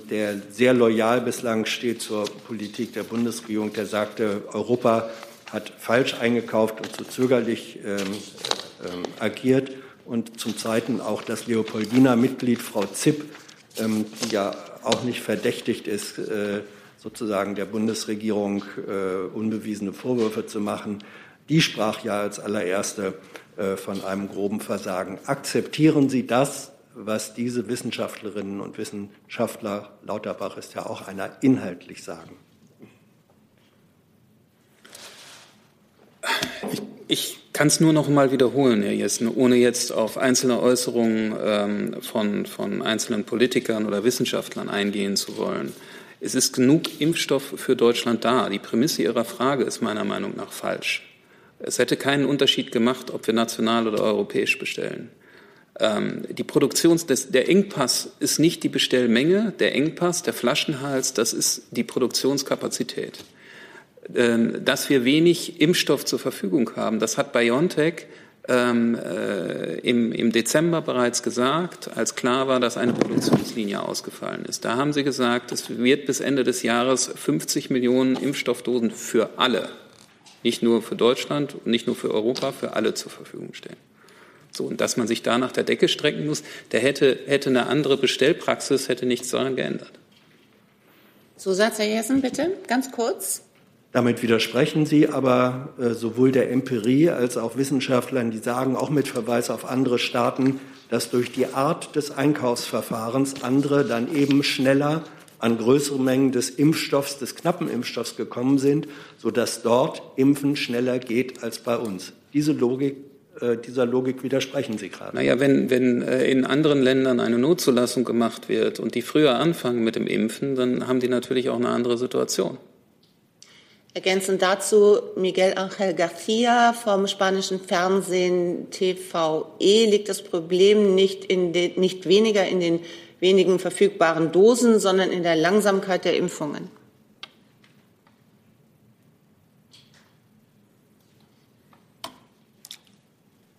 der sehr loyal bislang steht zur Politik der Bundesregierung, der sagte, Europa hat falsch eingekauft und zu zögerlich ähm, ähm, agiert. Und zum Zweiten auch das Leopoldiner Mitglied Frau Zipp, ähm, die ja auch nicht verdächtigt ist, äh, sozusagen der Bundesregierung äh, unbewiesene Vorwürfe zu machen, die sprach ja als allererste äh, von einem groben Versagen. Akzeptieren Sie das, was diese Wissenschaftlerinnen und Wissenschaftler, Lauterbach ist ja auch einer, inhaltlich sagen? Ich, ich kann es nur noch mal wiederholen, Herr Jessen, ohne jetzt auf einzelne Äußerungen ähm, von, von einzelnen Politikern oder Wissenschaftlern eingehen zu wollen. Es ist genug Impfstoff für Deutschland da. Die Prämisse Ihrer Frage ist meiner Meinung nach falsch. Es hätte keinen Unterschied gemacht, ob wir national oder europäisch bestellen. Ähm, die Produktion, des, der Engpass ist nicht die Bestellmenge, der Engpass, der Flaschenhals, das ist die Produktionskapazität. Ähm, dass wir wenig Impfstoff zur Verfügung haben, das hat BioNTech ähm, äh, im, im Dezember bereits gesagt, als klar war, dass eine Produktionslinie ausgefallen ist. Da haben sie gesagt, es wird bis Ende des Jahres 50 Millionen Impfstoffdosen für alle, nicht nur für Deutschland und nicht nur für Europa, für alle zur Verfügung stellen. So, und dass man sich da nach der Decke strecken muss, der hätte, hätte eine andere Bestellpraxis, hätte nichts daran geändert. Zusatz, Herr Jessen, bitte, ganz kurz. Damit widersprechen Sie aber äh, sowohl der Empirie als auch Wissenschaftlern, die sagen, auch mit Verweis auf andere Staaten, dass durch die Art des Einkaufsverfahrens andere dann eben schneller an größere Mengen des Impfstoffs, des knappen Impfstoffs gekommen sind, sodass dort Impfen schneller geht als bei uns. Diese Logik dieser Logik widersprechen Sie gerade. Naja, wenn, wenn äh, in anderen Ländern eine Notzulassung gemacht wird und die früher anfangen mit dem Impfen, dann haben die natürlich auch eine andere Situation. Ergänzend dazu Miguel Ángel García vom spanischen Fernsehen TVE liegt das Problem nicht, in den, nicht weniger in den wenigen verfügbaren Dosen, sondern in der Langsamkeit der Impfungen.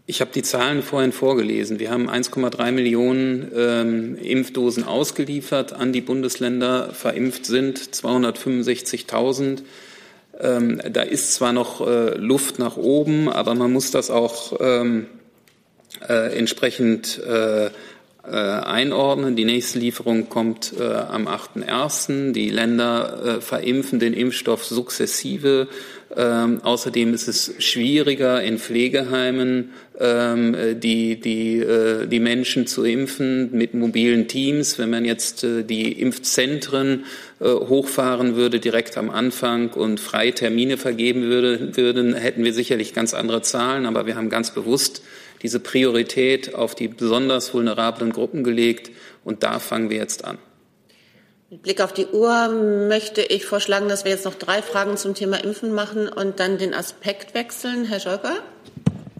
Ich habe die Zahlen vorhin vorgelesen. Wir haben 1,3 Millionen ähm, Impfdosen ausgeliefert an die Bundesländer. Verimpft sind 265.000. Ähm, da ist zwar noch äh, Luft nach oben, aber man muss das auch ähm, äh, entsprechend äh, äh einordnen. Die nächste Lieferung kommt äh, am 8.1. Die Länder äh, verimpfen den Impfstoff sukzessive. Ähm, außerdem ist es schwieriger in Pflegeheimen ähm, die, die, äh, die Menschen zu impfen mit mobilen Teams. Wenn man jetzt äh, die Impfzentren äh, hochfahren würde direkt am Anfang und freie Termine vergeben würde, würden, hätten wir sicherlich ganz andere Zahlen. Aber wir haben ganz bewusst diese Priorität auf die besonders vulnerablen Gruppen gelegt. Und da fangen wir jetzt an. Mit Blick auf die Uhr möchte ich vorschlagen, dass wir jetzt noch drei Fragen zum Thema Impfen machen und dann den Aspekt wechseln. Herr Scholper?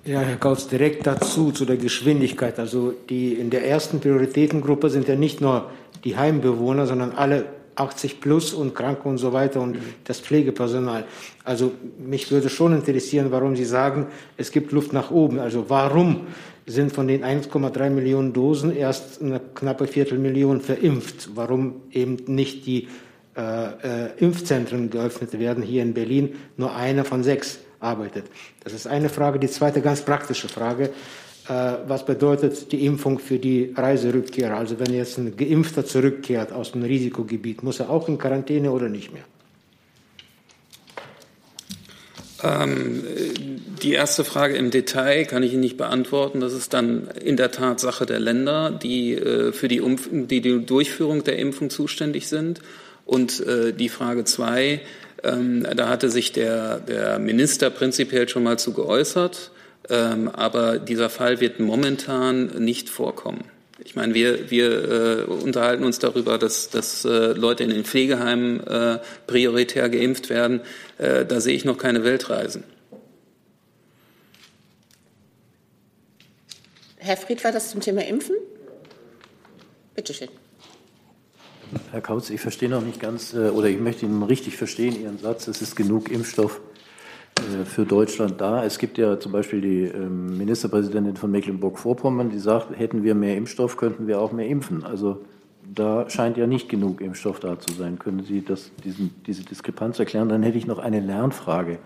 Ja, Herr Kautz, direkt dazu, zu der Geschwindigkeit. Also die in der ersten Prioritätengruppe sind ja nicht nur die Heimbewohner, sondern alle 80 plus und Kranke und so weiter und das Pflegepersonal. Also mich würde schon interessieren, warum Sie sagen, es gibt Luft nach oben. Also warum sind von den 1,3 Millionen Dosen erst eine knappe Viertelmillion verimpft? Warum eben nicht die äh, äh, Impfzentren geöffnet werden hier in Berlin? Nur eine von sechs arbeitet. Das ist eine Frage. Die zweite ganz praktische Frage. Äh, was bedeutet die Impfung für die Reiserückkehrer? Also wenn jetzt ein Geimpfter zurückkehrt aus dem Risikogebiet, muss er auch in Quarantäne oder nicht mehr? Ähm, die erste Frage im Detail kann ich Ihnen nicht beantworten. Das ist dann in der Tat Sache der Länder, die äh, für die, Umf die, die Durchführung der Impfung zuständig sind. Und äh, die Frage zwei, ähm, da hatte sich der, der Minister prinzipiell schon mal zu geäußert. Ähm, aber dieser Fall wird momentan nicht vorkommen. Ich meine, wir, wir äh, unterhalten uns darüber, dass, dass äh, Leute in den Pflegeheimen äh, prioritär geimpft werden. Äh, da sehe ich noch keine Weltreisen. Herr Fried, war das zum Thema Impfen? Bitte schön. Herr Kautz, ich verstehe noch nicht ganz, äh, oder ich möchte Ihnen richtig verstehen, Ihren Satz, es ist genug Impfstoff äh, für Deutschland da. Es gibt ja zum Beispiel die ähm, Ministerpräsidentin von Mecklenburg-Vorpommern, die sagt, hätten wir mehr Impfstoff, könnten wir auch mehr impfen. Also da scheint ja nicht genug Impfstoff da zu sein. Können Sie das, diesen, diese Diskrepanz erklären? Dann hätte ich noch eine Lernfrage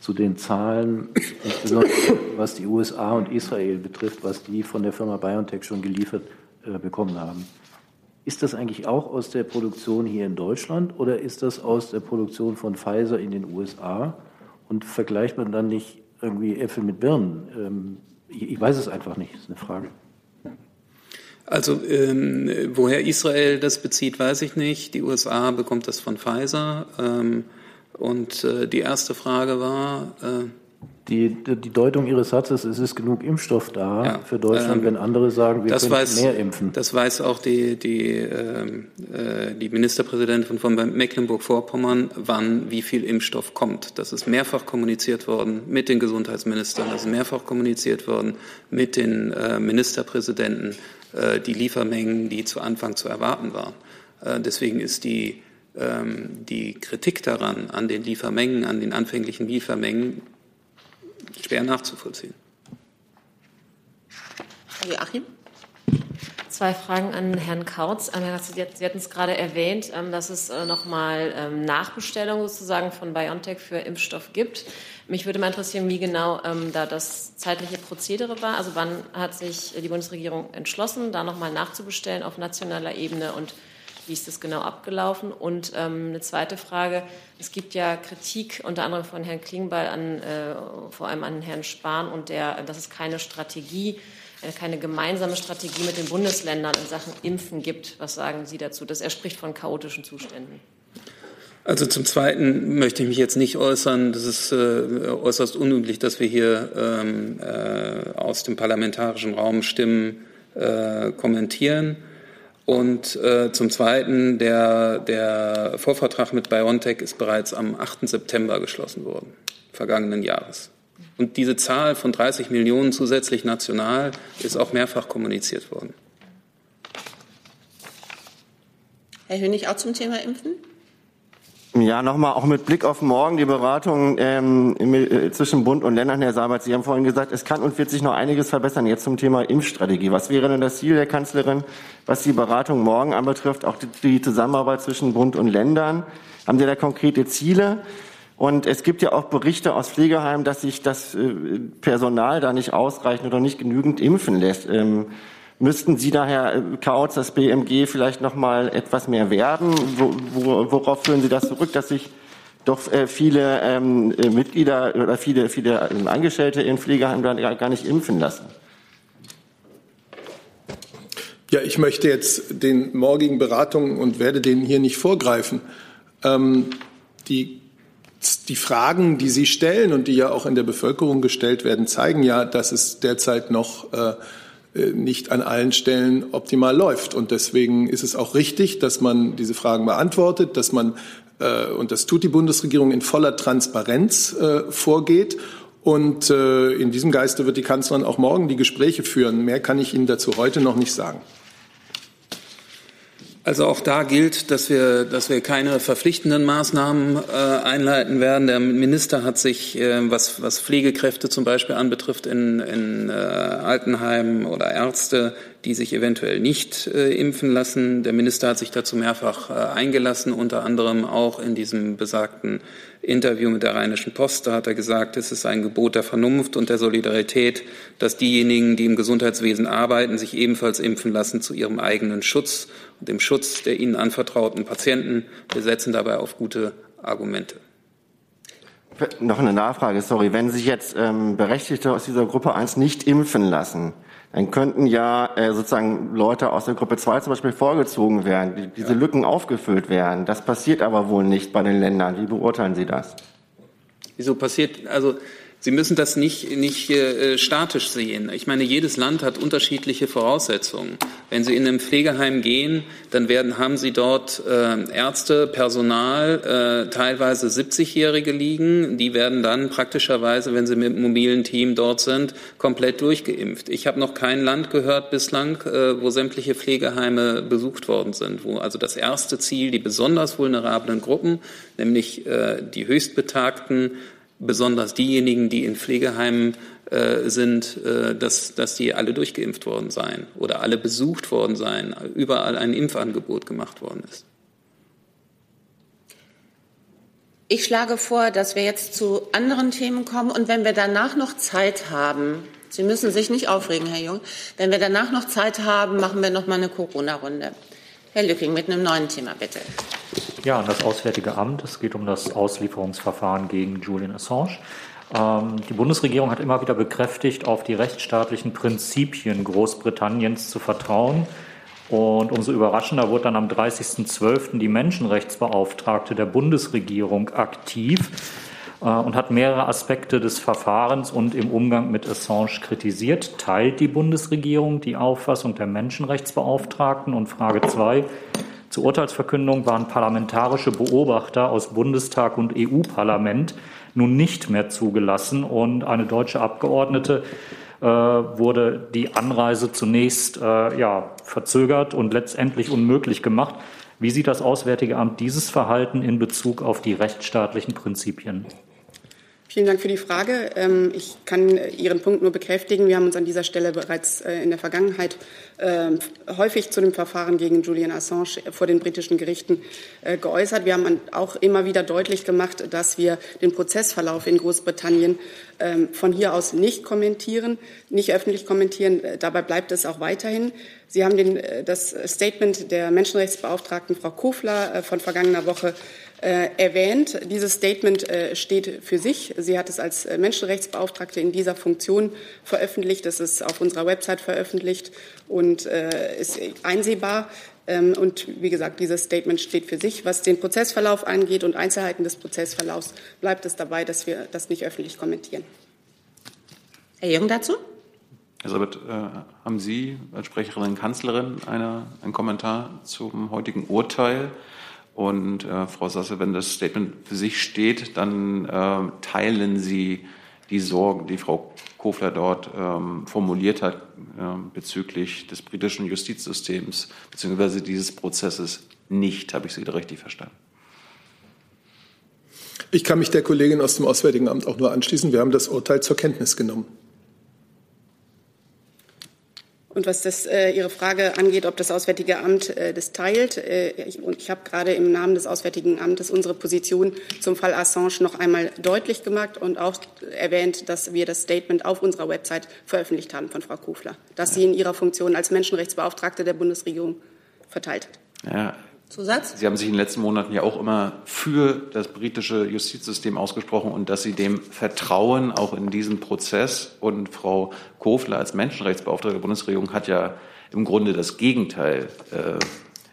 zu den Zahlen, insbesondere was die USA und Israel betrifft, was die von der Firma BioNTech schon geliefert äh, bekommen haben. Ist das eigentlich auch aus der Produktion hier in Deutschland oder ist das aus der Produktion von Pfizer in den USA? Und vergleicht man dann nicht irgendwie Äpfel mit Birnen? Ähm, ich, ich, weiß es einfach nicht, das ist eine Frage. Also ähm, woher Israel das bezieht, weiß ich nicht. Die USA bekommt das von Pfizer. Ähm, und äh, die erste Frage war. Äh, die, die Deutung Ihres Satzes, es ist genug Impfstoff da ja, für Deutschland, ähm, wenn andere sagen, wir können weiß, mehr impfen. Das weiß auch die, die, ähm, äh, die Ministerpräsidentin von Mecklenburg-Vorpommern, wann wie viel Impfstoff kommt. Das ist mehrfach kommuniziert worden mit den Gesundheitsministern, das ist mehrfach kommuniziert worden mit den äh, Ministerpräsidenten, äh, die Liefermengen, die zu Anfang zu erwarten waren. Äh, deswegen ist die, ähm, die Kritik daran, an den Liefermengen, an den anfänglichen Liefermengen, schwer nachzuvollziehen. Joachim? Zwei Fragen an Herrn Kautz. Ähm, Sie hatten es gerade erwähnt, ähm, dass es äh, nochmal ähm, Nachbestellungen sozusagen von BioNTech für Impfstoff gibt. Mich würde mal interessieren, wie genau da das zeitliche Prozedere war. Also wann hat sich die Bundesregierung entschlossen, da nochmal nachzubestellen auf nationaler Ebene und wie ist das genau abgelaufen? Und ähm, eine zweite Frage. Es gibt ja Kritik unter anderem von Herrn Klingbeil an, äh, vor allem an Herrn Spahn und der, dass es keine Strategie, äh, keine gemeinsame Strategie mit den Bundesländern in Sachen Impfen gibt. Was sagen Sie dazu? Das er spricht von chaotischen Zuständen. Also zum Zweiten möchte ich mich jetzt nicht äußern. Das ist äh, äußerst unüblich, dass wir hier ähm, äh, aus dem parlamentarischen Raum Stimmen äh, kommentieren. Und äh, zum Zweiten, der, der Vorvertrag mit BioNTech ist bereits am 8. September geschlossen worden, vergangenen Jahres. Und diese Zahl von 30 Millionen zusätzlich national ist auch mehrfach kommuniziert worden. Herr Hönig, auch zum Thema Impfen? Ja, nochmal auch mit Blick auf morgen die Beratung ähm, äh, zwischen Bund und Ländern, Herr Sabat. Sie haben vorhin gesagt, es kann und wird sich noch einiges verbessern. Jetzt zum Thema Impfstrategie. Was wäre denn das Ziel der Kanzlerin, was die Beratung morgen anbetrifft, auch die, Zusammenarbeit zwischen Bund und Ländern? Haben Sie da konkrete Ziele? Und es gibt ja auch Berichte aus Pflegeheimen, dass sich das äh, Personal da nicht ausreichend oder nicht genügend impfen lässt. Ähm, Müssten Sie daher, äh, Kautz, das BMG, vielleicht noch mal etwas mehr werben? Wo, wo, worauf führen Sie das zurück, dass sich doch äh, viele ähm, äh, Mitglieder oder viele, viele ähm, Angestellte in Pflegeheimen gar nicht impfen lassen? Ja, ich möchte jetzt den morgigen Beratungen und werde denen hier nicht vorgreifen. Ähm, die die Fragen, die Sie stellen und die ja auch in der Bevölkerung gestellt werden, zeigen ja, dass es derzeit noch äh, nicht an allen Stellen optimal läuft. Und deswegen ist es auch richtig, dass man diese Fragen beantwortet, dass man, äh, und das tut die Bundesregierung in voller Transparenz äh, vorgeht. Und äh, in diesem Geiste wird die Kanzlerin auch morgen die Gespräche führen. Mehr kann ich Ihnen dazu heute noch nicht sagen. Also auch da gilt, dass wir, dass wir keine verpflichtenden Maßnahmen äh, einleiten werden. Der Minister hat sich, äh, was, was Pflegekräfte zum Beispiel anbetrifft, in, in äh, Altenheimen oder Ärzte, die sich eventuell nicht äh, impfen lassen. Der Minister hat sich dazu mehrfach äh, eingelassen, unter anderem auch in diesem besagten Interview mit der Rheinischen Post. Da hat er gesagt, es ist ein Gebot der Vernunft und der Solidarität, dass diejenigen, die im Gesundheitswesen arbeiten, sich ebenfalls impfen lassen zu ihrem eigenen Schutz dem Schutz der ihnen anvertrauten Patienten. Wir setzen dabei auf gute Argumente. Noch eine Nachfrage, sorry. Wenn sich jetzt ähm, Berechtigte aus dieser Gruppe 1 nicht impfen lassen, dann könnten ja äh, sozusagen Leute aus der Gruppe 2 zum Beispiel vorgezogen werden, die, diese ja. Lücken aufgefüllt werden. Das passiert aber wohl nicht bei den Ländern. Wie beurteilen Sie das? Wieso passiert, also Sie müssen das nicht, nicht äh, statisch sehen. Ich meine, jedes Land hat unterschiedliche Voraussetzungen. Wenn Sie in einem Pflegeheim gehen, dann werden, haben Sie dort äh, Ärzte, Personal, äh, teilweise 70-Jährige liegen. Die werden dann praktischerweise, wenn Sie mit einem mobilen Team dort sind, komplett durchgeimpft. Ich habe noch kein Land gehört bislang, äh, wo sämtliche Pflegeheime besucht worden sind, wo also das erste Ziel, die besonders vulnerablen Gruppen, nämlich äh, die Höchstbetagten, besonders diejenigen, die in Pflegeheimen äh, sind, äh, dass, dass die alle durchgeimpft worden seien oder alle besucht worden seien, überall ein Impfangebot gemacht worden ist. Ich schlage vor, dass wir jetzt zu anderen Themen kommen und wenn wir danach noch Zeit haben, Sie müssen sich nicht aufregen, Herr Jung, wenn wir danach noch Zeit haben, machen wir noch mal eine Corona-Runde. Herr Lücking mit einem neuen Thema, bitte. Ja, an das Auswärtige Amt. Es geht um das Auslieferungsverfahren gegen Julian Assange. Ähm, die Bundesregierung hat immer wieder bekräftigt, auf die rechtsstaatlichen Prinzipien Großbritanniens zu vertrauen. Und umso überraschender wurde dann am 30.12. die Menschenrechtsbeauftragte der Bundesregierung aktiv und hat mehrere Aspekte des Verfahrens und im Umgang mit Assange kritisiert. Teilt die Bundesregierung die Auffassung der Menschenrechtsbeauftragten? Und Frage zwei. Zur Urteilsverkündung waren parlamentarische Beobachter aus Bundestag und EU-Parlament nun nicht mehr zugelassen und eine deutsche Abgeordnete äh, wurde die Anreise zunächst äh, ja, verzögert und letztendlich unmöglich gemacht. Wie sieht das Auswärtige Amt dieses Verhalten in Bezug auf die rechtsstaatlichen Prinzipien? Vielen Dank für die Frage. Ähm, ich kann Ihren Punkt nur bekräftigen. Wir haben uns an dieser Stelle bereits äh, in der Vergangenheit ähm, häufig zu dem Verfahren gegen Julian Assange vor den britischen Gerichten äh, geäußert. Wir haben auch immer wieder deutlich gemacht, dass wir den Prozessverlauf in Großbritannien ähm, von hier aus nicht kommentieren, nicht öffentlich kommentieren. Äh, dabei bleibt es auch weiterhin. Sie haben den, das Statement der Menschenrechtsbeauftragten Frau Kofler von vergangener Woche äh, erwähnt. Dieses Statement äh, steht für sich. Sie hat es als äh, Menschenrechtsbeauftragte in dieser Funktion veröffentlicht. Das ist auf unserer Website veröffentlicht und äh, ist einsehbar. Ähm, und wie gesagt, dieses Statement steht für sich. Was den Prozessverlauf angeht und Einzelheiten des Prozessverlaufs, bleibt es dabei, dass wir das nicht öffentlich kommentieren. Herr Jung dazu? Elisabeth, äh, haben Sie als Sprecherin Kanzlerin eine, einen Kommentar zum heutigen Urteil? Und äh, Frau Sasse, wenn das Statement für sich steht, dann äh, teilen Sie die Sorgen, die Frau Kofler dort ähm, formuliert hat äh, bezüglich des britischen Justizsystems bzw. dieses Prozesses nicht. Habe ich Sie da richtig verstanden? Ich kann mich der Kollegin aus dem Auswärtigen Amt auch nur anschließen. Wir haben das Urteil zur Kenntnis genommen. Und was das, äh, Ihre Frage angeht, ob das Auswärtige Amt äh, das teilt, äh, ich, und ich habe gerade im Namen des Auswärtigen Amtes unsere Position zum Fall Assange noch einmal deutlich gemacht und auch erwähnt, dass wir das Statement auf unserer Website veröffentlicht haben von Frau Kufler, das sie in ihrer Funktion als Menschenrechtsbeauftragte der Bundesregierung verteilt hat. Ja, Zusatz? Sie haben sich in den letzten Monaten ja auch immer für das britische Justizsystem ausgesprochen und dass Sie dem vertrauen, auch in diesem Prozess. Und Frau Kofler als Menschenrechtsbeauftragte der Bundesregierung hat ja im Grunde das Gegenteil äh,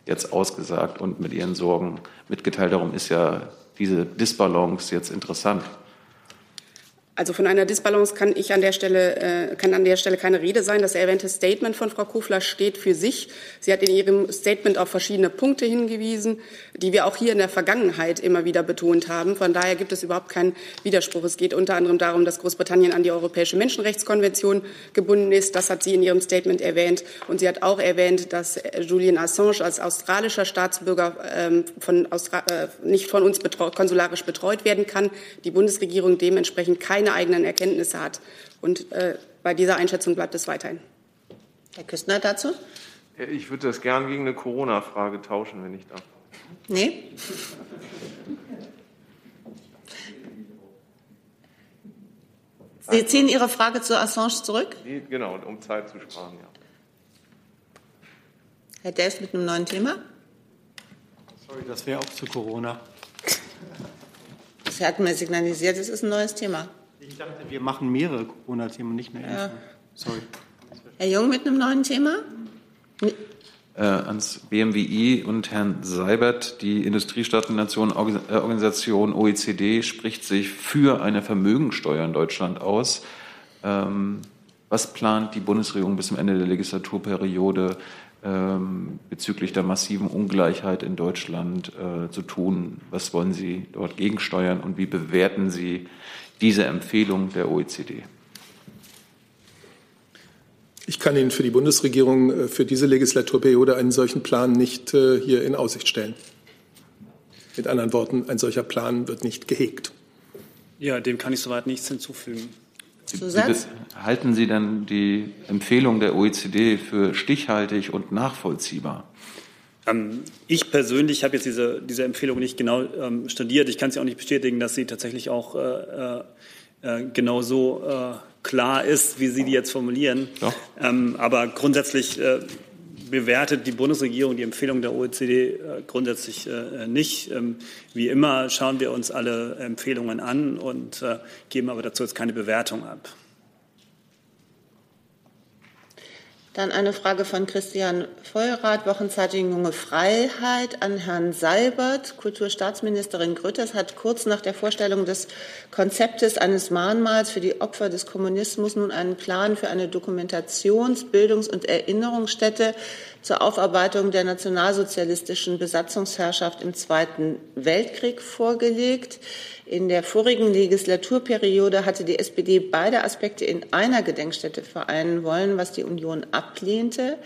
jetzt ausgesagt und mit ihren Sorgen mitgeteilt. Darum ist ja diese Disbalance jetzt interessant? Also von einer Disbalance kann ich an der Stelle äh, kann an der Stelle keine Rede sein. Das erwähnte Statement von Frau Kofler steht für sich. Sie hat in ihrem Statement auf verschiedene Punkte hingewiesen, die wir auch hier in der Vergangenheit immer wieder betont haben. Von daher gibt es überhaupt keinen Widerspruch. Es geht unter anderem darum, dass Großbritannien an die Europäische Menschenrechtskonvention gebunden ist. Das hat sie in ihrem Statement erwähnt. Und sie hat auch erwähnt, dass Julian Assange als australischer Staatsbürger ähm, von Austra äh, nicht von uns betreu konsularisch betreut werden kann. Die Bundesregierung dementsprechend keine keine eigenen Erkenntnisse hat. Und äh, bei dieser Einschätzung bleibt es weiterhin. Herr Küstner dazu? Ich würde das gern gegen eine Corona-Frage tauschen, wenn ich darf. Nee? Sie ziehen Ihre Frage zu Assange zurück? Genau, um Zeit zu sparen, ja. Herr Delf mit einem neuen Thema? Sorry, das wäre auch zu Corona. Sie hatten mir signalisiert, es ist ein neues Thema. Ich dachte, wir machen mehrere Corona-Themen, nicht nur Ja. eins. Sorry. Herr Jung mit einem neuen Thema? Äh, ans BMWI und Herrn Seibert. Die Industriestaaten-Organisation OECD spricht sich für eine Vermögensteuer in Deutschland aus. Ähm, was plant die Bundesregierung bis zum Ende der Legislaturperiode ähm, bezüglich der massiven Ungleichheit in Deutschland äh, zu tun? Was wollen Sie dort gegensteuern und wie bewerten Sie diese Empfehlung der OECD? Ich kann Ihnen für die Bundesregierung äh, für diese Legislaturperiode einen solchen Plan nicht äh, hier in Aussicht stellen. Mit anderen Worten, ein solcher Plan wird nicht gehegt. Ja, dem kann ich soweit nichts hinzufügen. Zusatz? Halten Sie denn die Empfehlung der OECD für stichhaltig und nachvollziehbar? Ähm, ich persönlich habe jetzt diese, diese Empfehlung nicht genau ähm, studiert. Ich kann sie auch nicht bestätigen, dass sie tatsächlich auch äh, äh, genau so äh, klar ist, wie Sie die jetzt formulieren. Ähm, aber grundsätzlich äh, bewertet die Bundesregierung die Empfehlung der OECD äh, grundsätzlich äh, nicht. Ähm, wie immer schauen wir uns alle Empfehlungen an und äh, geben aber dazu jetzt keine Bewertung ab. Dann eine Frage von Christian Feuerath, Wochenzeitung Junge Freiheit an Herrn Seibert. Kulturstaatsministerin Grütters hat kurz nach der Vorstellung des Konzeptes eines Mahnmals für die Opfer des Kommunismus nun einen Plan für eine Dokumentations-, Bildungs- und Erinnerungsstätte zur Aufarbeitung der nationalsozialistischen Besatzungsherrschaft im Zweiten Weltkrieg vorgelegt. In der vorigen Legislaturperiode hatte die SPD beide Aspekte in einer Gedenkstätte vereinen wollen, was die Union ablehnte.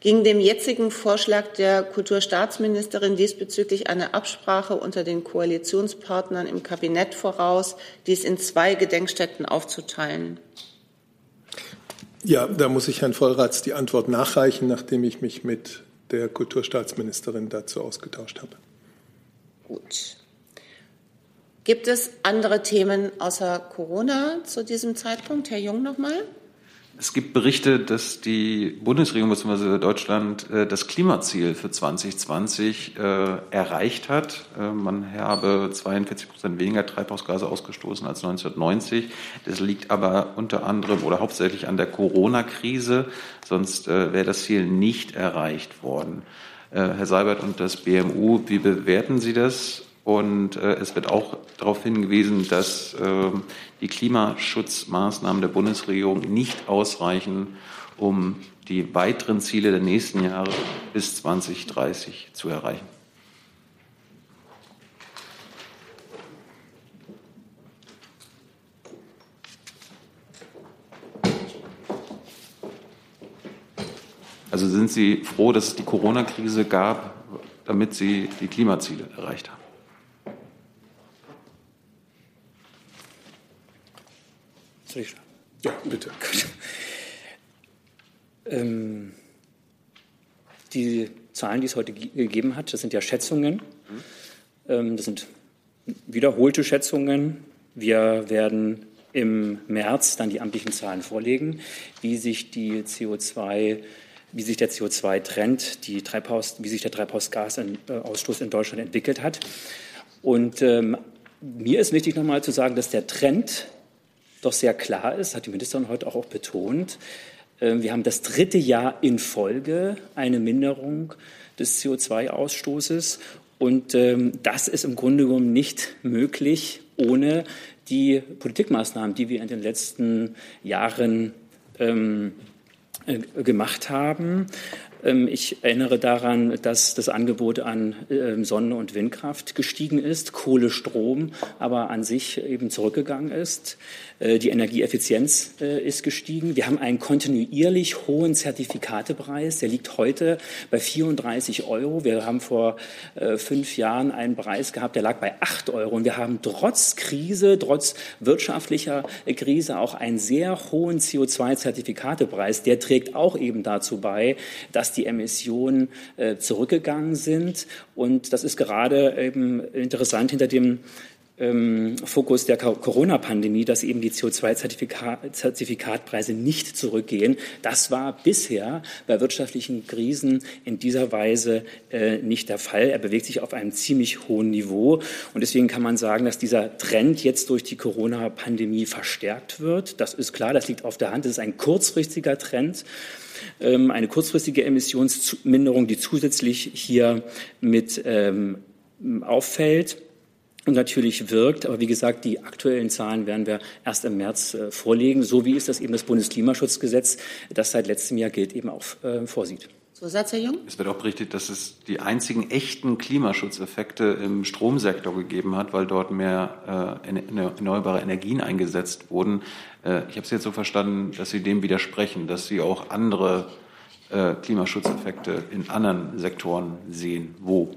Ging dem jetzigen Vorschlag der Kulturstaatsministerin diesbezüglich eine Absprache unter den Koalitionspartnern im Kabinett voraus, dies in zwei Gedenkstätten aufzuteilen? Ja, da muss ich Herrn Vollratz die Antwort nachreichen, nachdem ich mich mit der Kulturstaatsministerin dazu ausgetauscht habe. Gut. Gibt es andere Themen außer Corona zu diesem Zeitpunkt? Herr Jung nochmal? Es gibt Berichte, dass die Bundesregierung bzw. Deutschland äh, das Klimaziel für 2020 äh, erreicht hat. Äh, man habe 42 Prozent weniger Treibhausgase ausgestoßen als 1990. Das liegt aber unter anderem oder hauptsächlich an der Corona-Krise, sonst wäre das Ziel nicht erreicht worden. Herr Seibert und das BMU, wie bewerten Sie das? Und es wird auch darauf hingewiesen, dass äh, die Klimaschutzmaßnahmen der Bundesregierung nicht ausreichen, um die weiteren Ziele der nächsten Jahre bis 2030 zu erreichen. Also sind Sie froh, dass es die Corona-Krise gab, damit Sie die Klimaziele erreicht haben? Soll ich? Ja, bitte. Ähm, die Zahlen, die es heute ge- gegeben hat, das sind ja Schätzungen. Ähm, das sind wiederholte Schätzungen. Wir werden im März dann die amtlichen Zahlen vorlegen, wie sich die CO2 wie sich der CO2-Trend, die Treibhaus, wie sich der Treibhausgasausstoß in Deutschland entwickelt hat. Und ähm, mir ist wichtig, nochmal zu sagen, dass der Trend doch sehr klar ist, hat die Ministerin heute auch, betont. Ähm, Wir haben das dritte Jahr in Folge eine Minderung des CO2-Ausstoßes Und ähm, das ist im Grunde genommen nicht möglich ohne die Politikmaßnahmen, die wir in den letzten Jahren ähm, äh, gemacht haben. Ich erinnere daran, dass das Angebot an Sonne- und Windkraft gestiegen ist, Kohle, Strom aber an sich eben zurückgegangen ist. Äh, die Energieeffizienz äh, ist gestiegen. Wir haben einen kontinuierlich hohen Zertifikatepreis. Der liegt heute bei 34 Euro. Wir haben vor äh, fünf Jahren einen Preis gehabt, der lag bei 8 Euro. Und wir haben trotz Krise, trotz wirtschaftlicher Krise auch einen sehr hohen CO2-Zertifikatepreis. Der trägt auch eben dazu bei, dass die Emissionen zurückgegangen sind. Und das ist gerade eben interessant hinter dem ähm, Fokus der Corona-Pandemie, dass eben die CO2-Zertifikatpreise nicht zurückgehen. Das war bisher bei wirtschaftlichen Krisen in dieser Weise äh, nicht der Fall. Er bewegt sich auf einem ziemlich hohen Niveau. Und deswegen kann man sagen, dass dieser Trend jetzt durch die Corona-Pandemie verstärkt wird. Das ist klar, das liegt auf der Hand. Das ist ein kurzfristiger Trend ähm, eine kurzfristige Emissionsminderung, die zusätzlich hier mit ähm, auffällt und natürlich wirkt. Aber wie gesagt, die aktuellen Zahlen werden wir erst im März äh, vorlegen, so wie es das eben das Bundesklimaschutzgesetz, das seit letztem Jahr gilt, eben auch äh, vorsieht. Zusatz, Herr Jung? Es wird auch berichtet, dass es die einzigen echten Klimaschutzeffekte im Stromsektor gegeben hat, weil dort mehr äh, erneuerbare Energien eingesetzt wurden. Äh, ich habe es jetzt so verstanden, dass Sie dem widersprechen, dass Sie auch andere äh, Klimaschutzeffekte in anderen Sektoren sehen. Wo?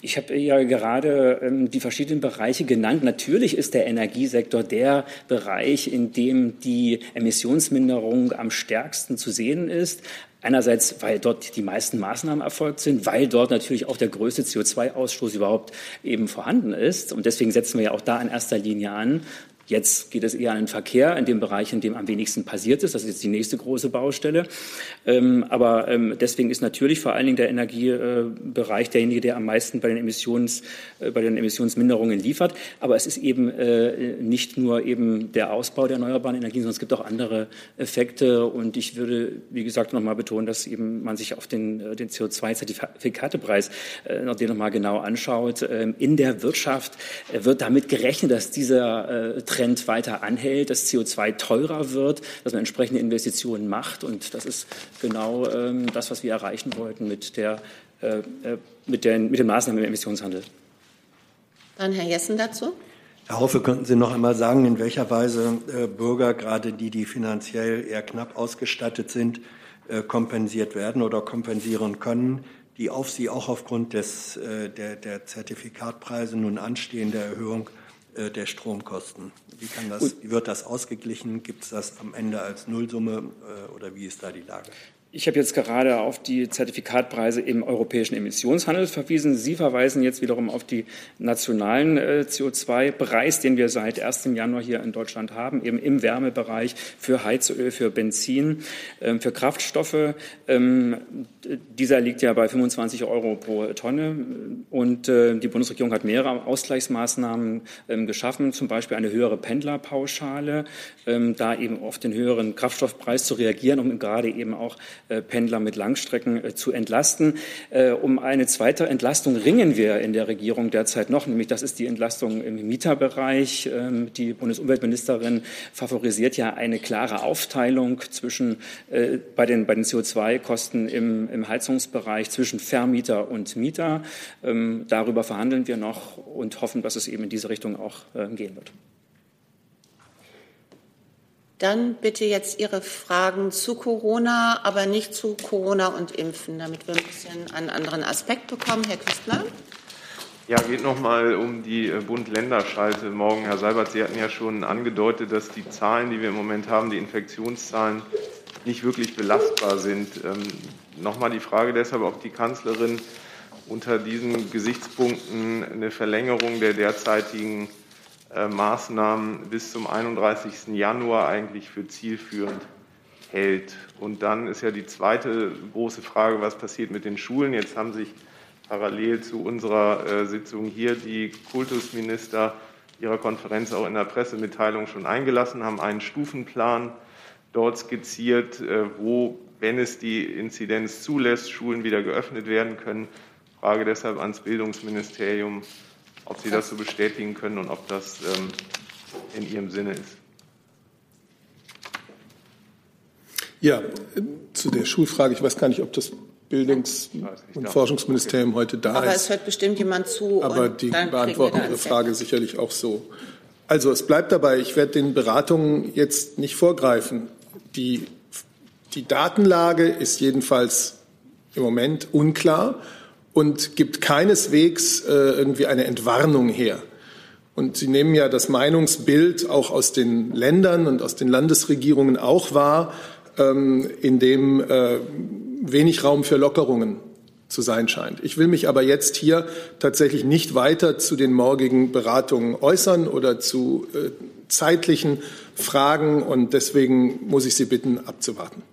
Ich habe ja gerade ähm, die verschiedenen Bereiche genannt. Natürlich ist der Energiesektor der Bereich, in dem die Emissionsminderung am stärksten zu sehen ist. Einerseits, weil dort die meisten Maßnahmen erfolgt sind, weil dort natürlich auch der größte CO2-Ausstoß überhaupt eben vorhanden ist. Und deswegen setzen wir ja auch da in erster Linie an. Jetzt geht es eher an den Verkehr, in dem Bereich, in dem am wenigsten passiert ist. Das ist jetzt die nächste große Baustelle. Ähm, aber ähm, deswegen ist natürlich vor allen Dingen der Energiebereich derjenige, der am meisten bei den, Emissions, äh, bei den Emissionsminderungen liefert. Aber es ist eben äh, nicht nur eben der Ausbau der erneuerbaren Energien, sondern es gibt auch andere Effekte. Und ich würde, wie gesagt, noch mal betonen, dass eben man sich auf den, äh, den CO2-Zertifikatepreis noch den noch mal genau anschaut. Ähm, in der Wirtschaft wird damit gerechnet, dass dieser Trend weiter anhält, dass CO2 teurer wird, dass man entsprechende Investitionen macht. Und das ist genau ähm, das, was wir erreichen wollten mit, der, äh, äh mit, den, mit den Maßnahmen im Emissionshandel. Dann Herr Jessen dazu. Herr Hoffe, könnten Sie noch einmal sagen, in welcher Weise äh, Bürger, gerade die, die finanziell eher knapp ausgestattet sind, äh, kompensiert werden oder kompensieren können, die auf sie auch aufgrund des, äh, der, der Zertifikatpreise nun anstehende Erhöhung äh, der Stromkosten. Wie, das, wie wird das ausgeglichen? Gibt es das am Ende als Nullsumme äh, oder wie ist da die Lage? Ich habe jetzt gerade auf die Zertifikatpreise im europäischen Emissionshandel verwiesen. Sie verweisen jetzt wiederum auf die nationalen äh, CO2-Preis, den wir seit 1. Januar hier in Deutschland haben, eben im Wärmebereich für Heizöl, für Benzin, ähm, für Kraftstoffe. Ähm, dieser liegt ja bei 25 Euro pro Tonne. Und äh, die Bundesregierung hat mehrere Ausgleichsmaßnahmen ähm, geschaffen, zum Beispiel eine höhere Pendlerpauschale, da eben auf den höheren Kraftstoffpreis zu reagieren, um gerade eben auch äh, Pendler mit Langstrecken äh, zu entlasten. Äh, um eine zweite Entlastung ringen wir in der Regierung derzeit noch, nämlich das ist die Entlastung im Mieterbereich. Ähm, die Bundesumweltministerin favorisiert ja eine klare Aufteilung zwischen, bei den, bei den CO2-Kosten im, im Heizungsbereich zwischen Vermieter und Mieter. Ähm, darüber verhandeln wir noch und hoffen, dass es eben in diese Richtung auch gehen wird. Dann bitte jetzt Ihre Fragen zu Corona, aber nicht zu Corona und Impfen, damit wir ein bisschen einen anderen Aspekt bekommen. Herr Küstler. Ja, geht noch mal um die äh, Bund-Länder-Schalte morgen. Herr Seibert, Sie hatten ja schon angedeutet, dass die Zahlen, die wir im Moment haben, die Infektionszahlen, nicht wirklich belastbar sind. Ähm, noch mal die Frage deshalb, ob die Kanzlerin unter diesen Gesichtspunkten eine Verlängerung der derzeitigen Maßnahmen bis zum 31. Januar eigentlich für zielführend hält. Und dann ist ja die zweite große Frage, was passiert mit den Schulen. Jetzt haben sich parallel zu unserer äh, Sitzung hier die Kultusminister ihrer Konferenz auch in der Pressemitteilung schon eingelassen, haben einen Stufenplan dort skizziert, äh, wo, wenn es die Inzidenz zulässt, Schulen wieder geöffnet werden können frage deshalb ans Bildungsministerium, ob Sie das so bestätigen können und ob das ähm, in Ihrem Sinne ist. Ja, zu der Schulfrage. Ich weiß gar nicht, ob das Bildungs- und Forschungsministerium heute da Aber ist. es hört bestimmt jemand zu. Aber und die beantworten Ihre Frage sicherlich auch so. Also es bleibt dabei, ich werde den Beratungen jetzt nicht vorgreifen. Die, die Datenlage ist jedenfalls im Moment unklar und gibt keineswegs äh, irgendwie eine Entwarnung her. Und Sie nehmen ja das Meinungsbild auch aus den Ländern und aus den Landesregierungen auch wahr, ähm, in dem äh, wenig Raum für Lockerungen zu sein scheint. Ich will mich aber jetzt hier tatsächlich nicht weiter zu den morgigen Beratungen äußern oder zu äh, zeitlichen Fragen und deswegen muss ich Sie bitten, abzuwarten.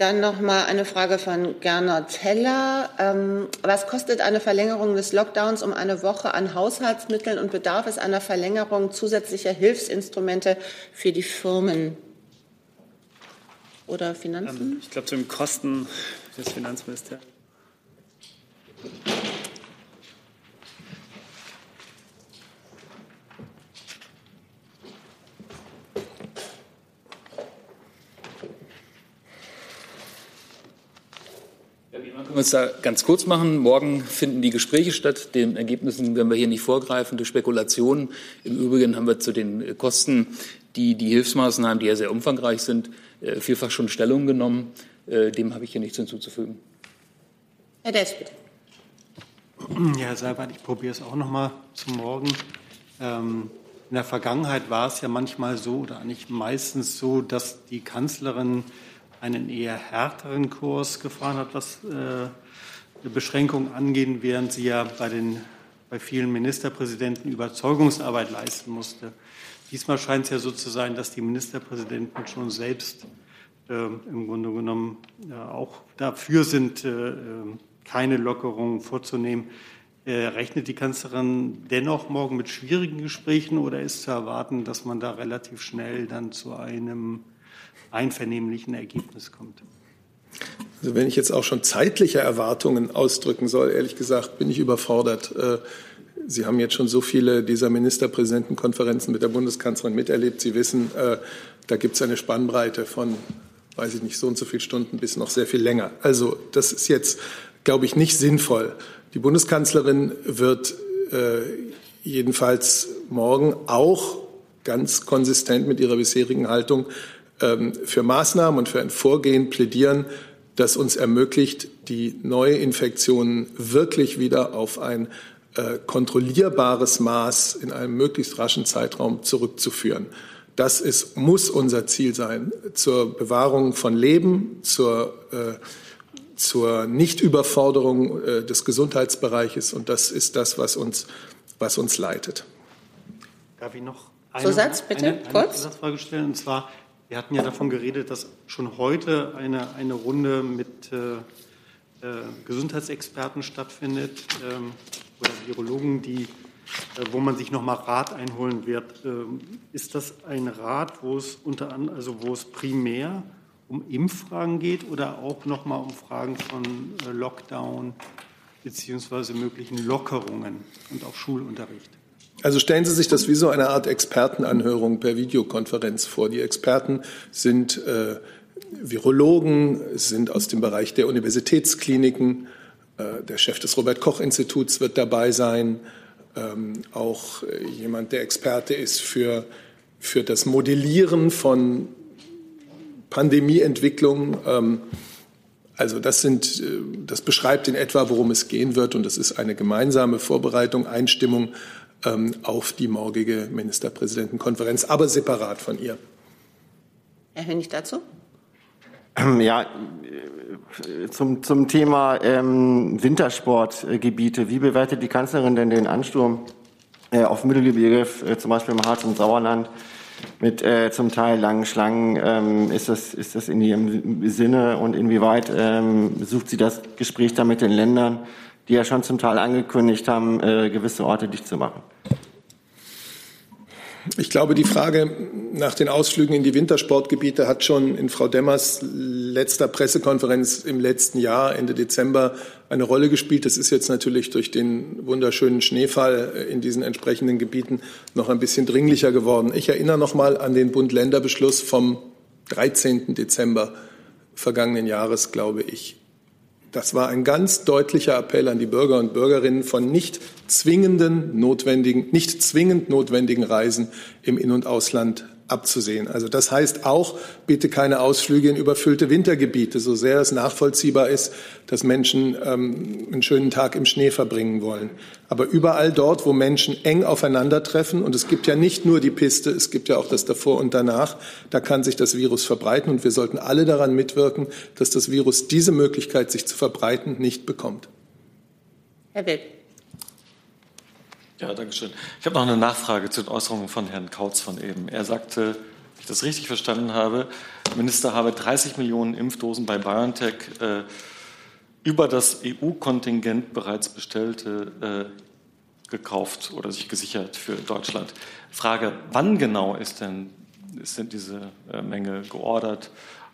Dann noch mal eine Frage von Gernot Heller. Ähm, was kostet eine Verlängerung des Lockdowns um eine Woche an Haushaltsmitteln und bedarf es einer Verlängerung zusätzlicher Hilfsinstrumente für die Firmen oder Finanzen? Ähm, ich glaube, zu den Kosten des Finanzministeriums. Können wir uns da ganz kurz machen. Morgen finden die Gespräche statt. Den Ergebnissen werden wir hier nicht vorgreifen durch Spekulationen. Im Übrigen haben wir zu den Kosten, die die Hilfsmaßnahmen, die ja sehr umfangreich sind, äh, vielfach schon Stellung genommen. Äh, dem habe ich hier nichts hinzuzufügen. Herr Dess, bitte. Ja, Herr Seibert, ich probiere es auch noch mal zum Morgen. Ähm, in der Vergangenheit war es ja manchmal so oder eigentlich meistens so, dass die Kanzlerin einen eher härteren Kurs gefahren hat, was äh, eine Beschränkung angeht, während sie ja bei, den, bei vielen Ministerpräsidenten Überzeugungsarbeit leisten musste. Diesmal scheint es ja so zu sein, dass die Ministerpräsidenten schon selbst äh, im Grunde genommen äh, auch dafür sind, äh, keine Lockerungen vorzunehmen. Äh, rechnet die Kanzlerin dennoch morgen mit schwierigen Gesprächen oder ist zu erwarten, dass man da relativ schnell dann zu einem einvernehmlichen Ergebnis kommt? Also wenn ich jetzt auch schon zeitliche Erwartungen ausdrücken soll, ehrlich gesagt, bin ich überfordert. Äh, Sie haben jetzt schon so viele dieser Ministerpräsidentenkonferenzen mit der Bundeskanzlerin miterlebt. Sie wissen, äh, da gibt es eine Spannbreite von, weiß ich nicht, so und so viele Stunden bis noch sehr viel länger. Also das ist jetzt, glaube ich, nicht sinnvoll. Die Bundeskanzlerin wird äh, jedenfalls morgen auch ganz konsistent mit ihrer bisherigen Haltung für Maßnahmen und für ein Vorgehen plädieren, das uns ermöglicht, die Neuinfektionen wirklich wieder auf ein äh, kontrollierbares Maß in einem möglichst raschen Zeitraum zurückzuführen. Das ist, muss unser Ziel sein zur Bewahrung von Leben, zur, äh, zur Nichtüberforderung äh, des Gesundheitsbereiches. Und das ist das, was uns, was uns leitet. Darf ich noch eine, Zusatz, bitte, eine, eine kurz. Zusatzfrage stellen? Und zwar, wir hatten ja davon geredet, dass schon heute eine, eine Runde mit äh, äh, Gesundheitsexperten stattfindet ähm, oder Virologen, die, äh, wo man sich nochmal Rat einholen wird. Ähm, ist das ein Rat, wo es unter anderem, also wo es primär um Impffragen geht oder auch nochmal um Fragen von äh, Lockdown beziehungsweise möglichen Lockerungen und auch Schulunterricht? Also stellen Sie sich das wie so eine Art Expertenanhörung per Videokonferenz vor. Die Experten sind äh, Virologen, sind aus dem Bereich der Universitätskliniken. Äh, der Chef des Robert Koch Instituts wird dabei sein. Ähm, auch äh, jemand, der Experte ist für, für das Modellieren von Pandemieentwicklung. Ähm, also das sind, äh, das beschreibt in etwa, worum es gehen wird. Und das ist eine gemeinsame Vorbereitung, Einstimmung auf die morgige Ministerpräsidentenkonferenz, aber separat von ihr. Herr Hönig dazu? Ja, zum, zum Thema ähm, Wintersportgebiete. Wie bewertet die Kanzlerin denn den Ansturm äh, auf Mittelgebirge, äh, zum Beispiel im Harz und Sauerland, mit äh, zum Teil langen Schlangen? Ähm, ist, das, ist das in ihrem Sinne und inwieweit ähm, sucht sie das Gespräch da mit den Ländern, die ja schon zum Teil angekündigt haben, äh, gewisse Orte dicht zu machen? Ich glaube, die Frage nach den Ausflügen in die Wintersportgebiete hat schon in Frau Demmers letzter Pressekonferenz im letzten Jahr, Ende Dezember, eine Rolle gespielt. Das ist jetzt natürlich durch den wunderschönen Schneefall in diesen entsprechenden Gebieten noch ein bisschen dringlicher geworden. Ich erinnere noch mal an den Bund-Länder-Beschluss vom 13. Dezember vergangenen Jahres, glaube ich. Das war ein ganz deutlicher Appell an die Bürger und Bürgerinnen von nicht zwingenden notwendigen, nicht zwingend notwendigen Reisen im In- und Ausland abzusehen. Also das heißt auch, bitte keine Ausflüge in überfüllte Wintergebiete, so sehr es nachvollziehbar ist, dass Menschen ähm, einen schönen Tag im Schnee verbringen wollen. Aber überall dort, wo Menschen eng aufeinandertreffen, und es gibt ja nicht nur die Piste, es gibt ja auch das davor und danach, da kann sich das Virus verbreiten und wir sollten alle daran mitwirken, dass das Virus diese Möglichkeit, sich zu verbreiten, nicht bekommt. Herr Wild. Ja, danke schön. Ich habe noch eine Nachfrage zu den Äußerungen von Herrn Kautz von eben. Er sagte, wenn ich das richtig verstanden habe, der Minister habe 30 Millionen Impfdosen bei BioNTech äh, über das EU-Kontingent bereits bestellte äh, gekauft oder sich gesichert für Deutschland. Frage, wann genau ist denn, ist denn diese äh, Menge geordert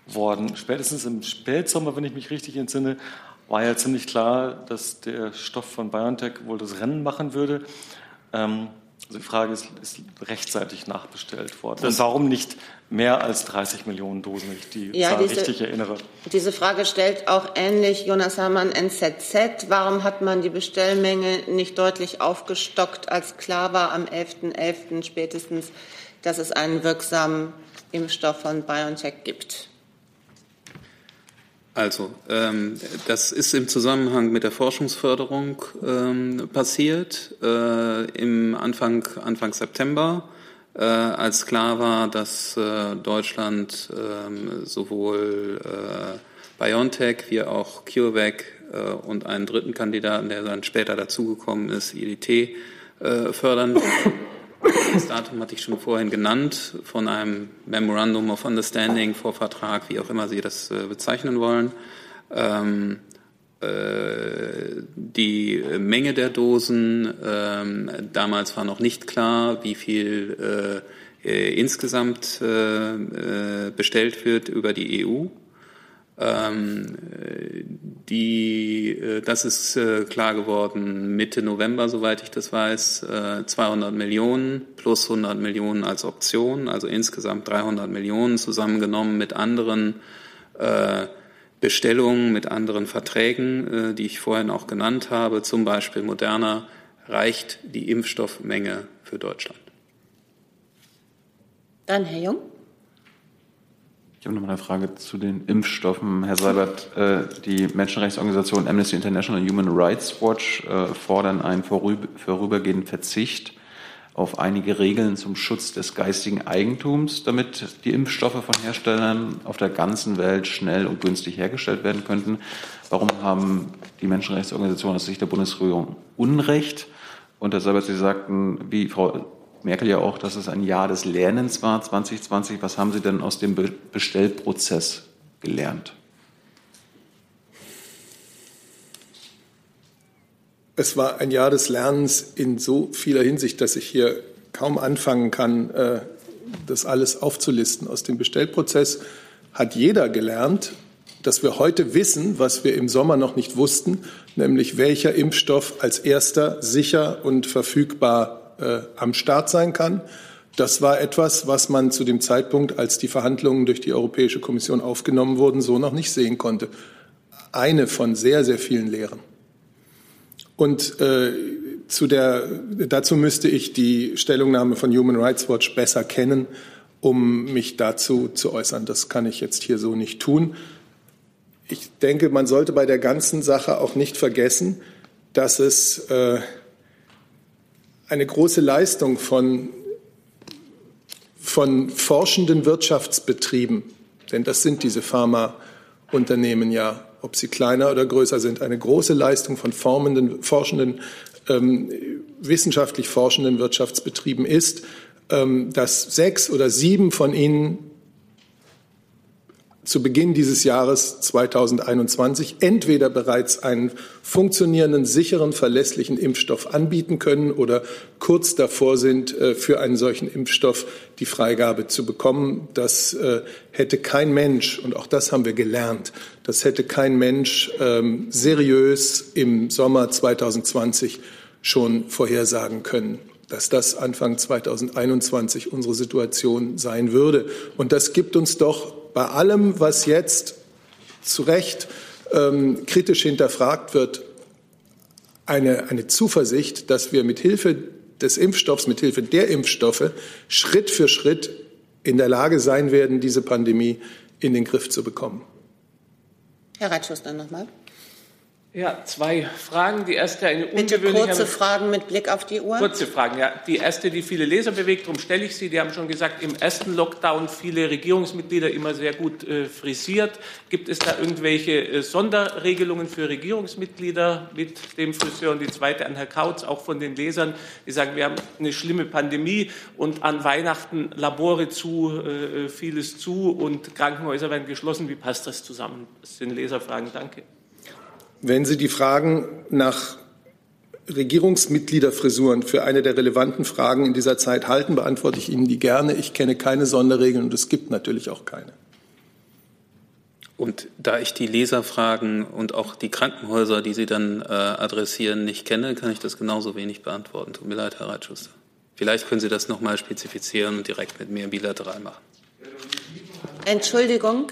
worden? Spätestens im Spätsommer, wenn ich mich richtig entsinne, war ja ziemlich klar, dass der Stoff von BioNTech wohl das Rennen machen würde. Ähm, also die Frage ist, ist rechtzeitig nachbestellt worden. Das Und warum nicht mehr als 30 Millionen Dosen, wenn ich die Ja, Zahl diese- richtig erinnere? Diese Frage stellt auch ähnlich Jonas Hamann NZZ. Warum hat man die Bestellmenge nicht deutlich aufgestockt, als klar war am 11.11. spätestens, dass es einen wirksamen Impfstoff von BioNTech gibt? Also, ähm, das ist im Zusammenhang mit der Forschungsförderung ähm, passiert, äh, im Anfang, Anfang September, äh, als klar war, dass äh, Deutschland ähm, sowohl äh, BioNTech wie auch CureVac äh, und einen dritten Kandidaten, der dann später dazugekommen ist, IDT, äh, fördern. Das Datum hatte ich schon vorhin genannt, von einem Memorandum of Understanding, Vorvertrag, wie auch immer Sie das äh, bezeichnen wollen. Ähm, äh, die Menge der Dosen, ähm, damals war noch nicht klar, wie viel äh, äh, insgesamt äh, äh, bestellt wird über die EU. Ähm, äh, die, äh, das ist äh, klar geworden Mitte November, soweit ich das weiß, äh, 200 Millionen plus 100 Millionen als Option, also insgesamt 300 Millionen zusammengenommen mit anderen äh, Bestellungen, mit anderen Verträgen, äh, die ich vorhin auch genannt habe, zum Beispiel Moderna, reicht die Impfstoffmenge für Deutschland. Dann Herr Jung. Ich habe noch mal eine Frage zu den Impfstoffen. Herr Seibert, äh, die Menschenrechtsorganisation Amnesty International und Human Rights Watch äh, fordern einen vorüber, vorübergehenden Verzicht auf einige Regeln zum Schutz des geistigen Eigentums, damit die Impfstoffe von Herstellern auf der ganzen Welt schnell und günstig hergestellt werden könnten. Warum haben die Menschenrechtsorganisationen aus Sicht der Bundesregierung Unrecht? Und Herr Seibert, Sie sagten, wie Frau Merkel ja auch, dass es ein Jahr des Lernens war, 2020. Was haben Sie denn aus dem Be- Bestellprozess gelernt? Es war ein Jahr des Lernens in so vieler Hinsicht, dass ich hier kaum anfangen kann, äh, das alles aufzulisten. Aus dem Bestellprozess hat jeder gelernt, dass wir heute wissen, was wir im Sommer noch nicht wussten, nämlich welcher Impfstoff als erster sicher und verfügbar äh, am Start sein kann. Das war etwas, was man zu dem Zeitpunkt, als die Verhandlungen durch die Europäische Kommission aufgenommen wurden, so noch nicht sehen konnte. Eine von sehr, sehr vielen Lehren. Und äh, zu der, dazu müsste ich die Stellungnahme von Human Rights Watch besser kennen, um mich dazu zu äußern. Das kann ich jetzt hier so nicht tun. Ich denke, man sollte bei der ganzen Sache auch nicht vergessen, dass es äh, eine große Leistung von, von forschenden Wirtschaftsbetrieben, denn das sind diese Pharmaunternehmen ja, ob sie kleiner oder größer sind, eine große Leistung von formenden, forschenden, ähm, wissenschaftlich forschenden Wirtschaftsbetrieben ist, ähm, dass sechs oder sieben von ihnen zu Beginn dieses Jahres 2021 entweder bereits einen funktionierenden, sicheren, verlässlichen Impfstoff anbieten können oder kurz davor sind, äh, für einen solchen Impfstoff die Freigabe zu bekommen. Das äh, hätte kein Mensch, und auch das haben wir gelernt, das hätte kein Mensch ähm, seriös im Sommer 2020 schon vorhersagen können dass das Anfang 2021 unsere Situation sein würde. Und das gibt uns doch bei allem, was jetzt zu Recht ähm, kritisch hinterfragt wird, eine, eine Zuversicht, dass wir mit Hilfe des Impfstoffs, mit Hilfe der Impfstoffe Schritt für Schritt in der Lage sein werden, diese Pandemie in den Griff zu bekommen. Herr Reitschuss, dann nochmal. Ja, zwei Fragen. Die erste eine Bitte ungewöhnliche. kurze Fragen mit Blick auf die Uhr. Kurze Fragen, ja. Die erste, die viele Leser bewegt, darum stelle ich sie. Die haben schon gesagt, im ersten Lockdown viele Regierungsmitglieder immer sehr gut äh, frisiert. Gibt es da irgendwelche äh, Sonderregelungen für Regierungsmitglieder mit dem Friseur? Und die zweite an Herr Kautz, auch von den Lesern, die sagen, wir haben eine schlimme Pandemie und an Weihnachten Labore zu, äh, vieles zu und Krankenhäuser werden geschlossen. Wie passt das zusammen? Das sind Leserfragen. Danke. Wenn Sie die Fragen nach Regierungsmitgliederfrisuren für eine der relevanten Fragen in dieser Zeit halten, beantworte ich Ihnen die gerne. Ich kenne keine Sonderregeln und es gibt natürlich auch keine. Und da ich die Leserfragen und auch die Krankenhäuser, die Sie dann äh, adressieren, nicht kenne, kann ich das genauso wenig beantworten. Tut mir leid, Herr Reitschuster. Vielleicht können Sie das noch mal spezifizieren und direkt mit mir bilateral machen. Entschuldigung.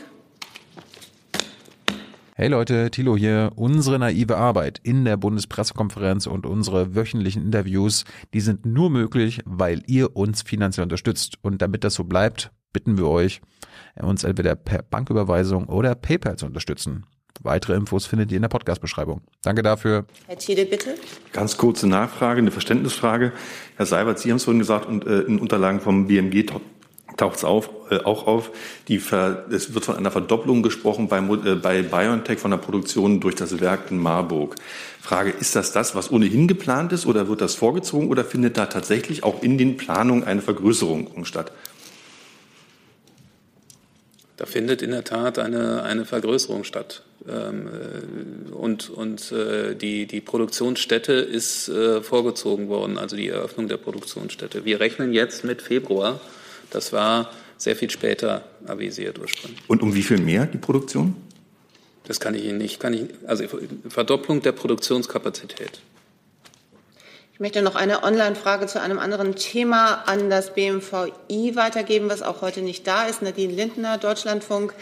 Hey Leute, Thilo hier. Unsere naive Arbeit in der Bundespressekonferenz und unsere wöchentlichen Interviews, die sind nur möglich, weil ihr uns finanziell unterstützt. Und damit das so bleibt, bitten wir euch, uns entweder per Banküberweisung oder PayPal zu unterstützen. Weitere Infos findet ihr in der Podcast-Beschreibung. Danke dafür. Herr Thiele, bitte. Ganz kurze Nachfrage, eine Verständnisfrage. Herr Seibert, Sie haben es vorhin gesagt, und äh, in Unterlagen vom BMG taucht es äh, auch auf. Die Ver, es wird von einer Verdopplung gesprochen bei, äh, bei BioNTech von der Produktion durch das Werk in Marburg. Frage, ist das das, was ohnehin geplant ist oder wird das vorgezogen oder findet da tatsächlich auch in den Planungen eine Vergrößerung statt? Da findet in der Tat eine, eine Vergrößerung statt. Ähm, äh, und und äh, die, die Produktionsstätte ist äh, vorgezogen worden, also die Eröffnung der Produktionsstätte. Wir rechnen jetzt mit Februar das war sehr viel später avisiert ursprünglich. Und um wie viel mehr die Produktion? Das kann ich Ihnen nicht. Kann ich, also Verdopplung der Produktionskapazität. Ich möchte noch eine Online-Frage zu einem anderen Thema an das BMVI weitergeben, was auch heute nicht da ist. Nadine Lindner, Deutschlandfunk.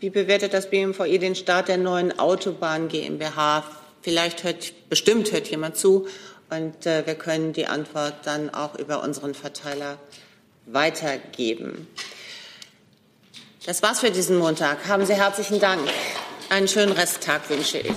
Wie bewertet das BMVI den Start der neuen Autobahn GmbH? Vielleicht hört, bestimmt hört jemand zu und äh, wir können die Antwort dann auch über unseren Verteiler weitergeben. Das war's für diesen Montag. Haben Sie herzlichen Dank. Einen schönen Resttag wünsche ich.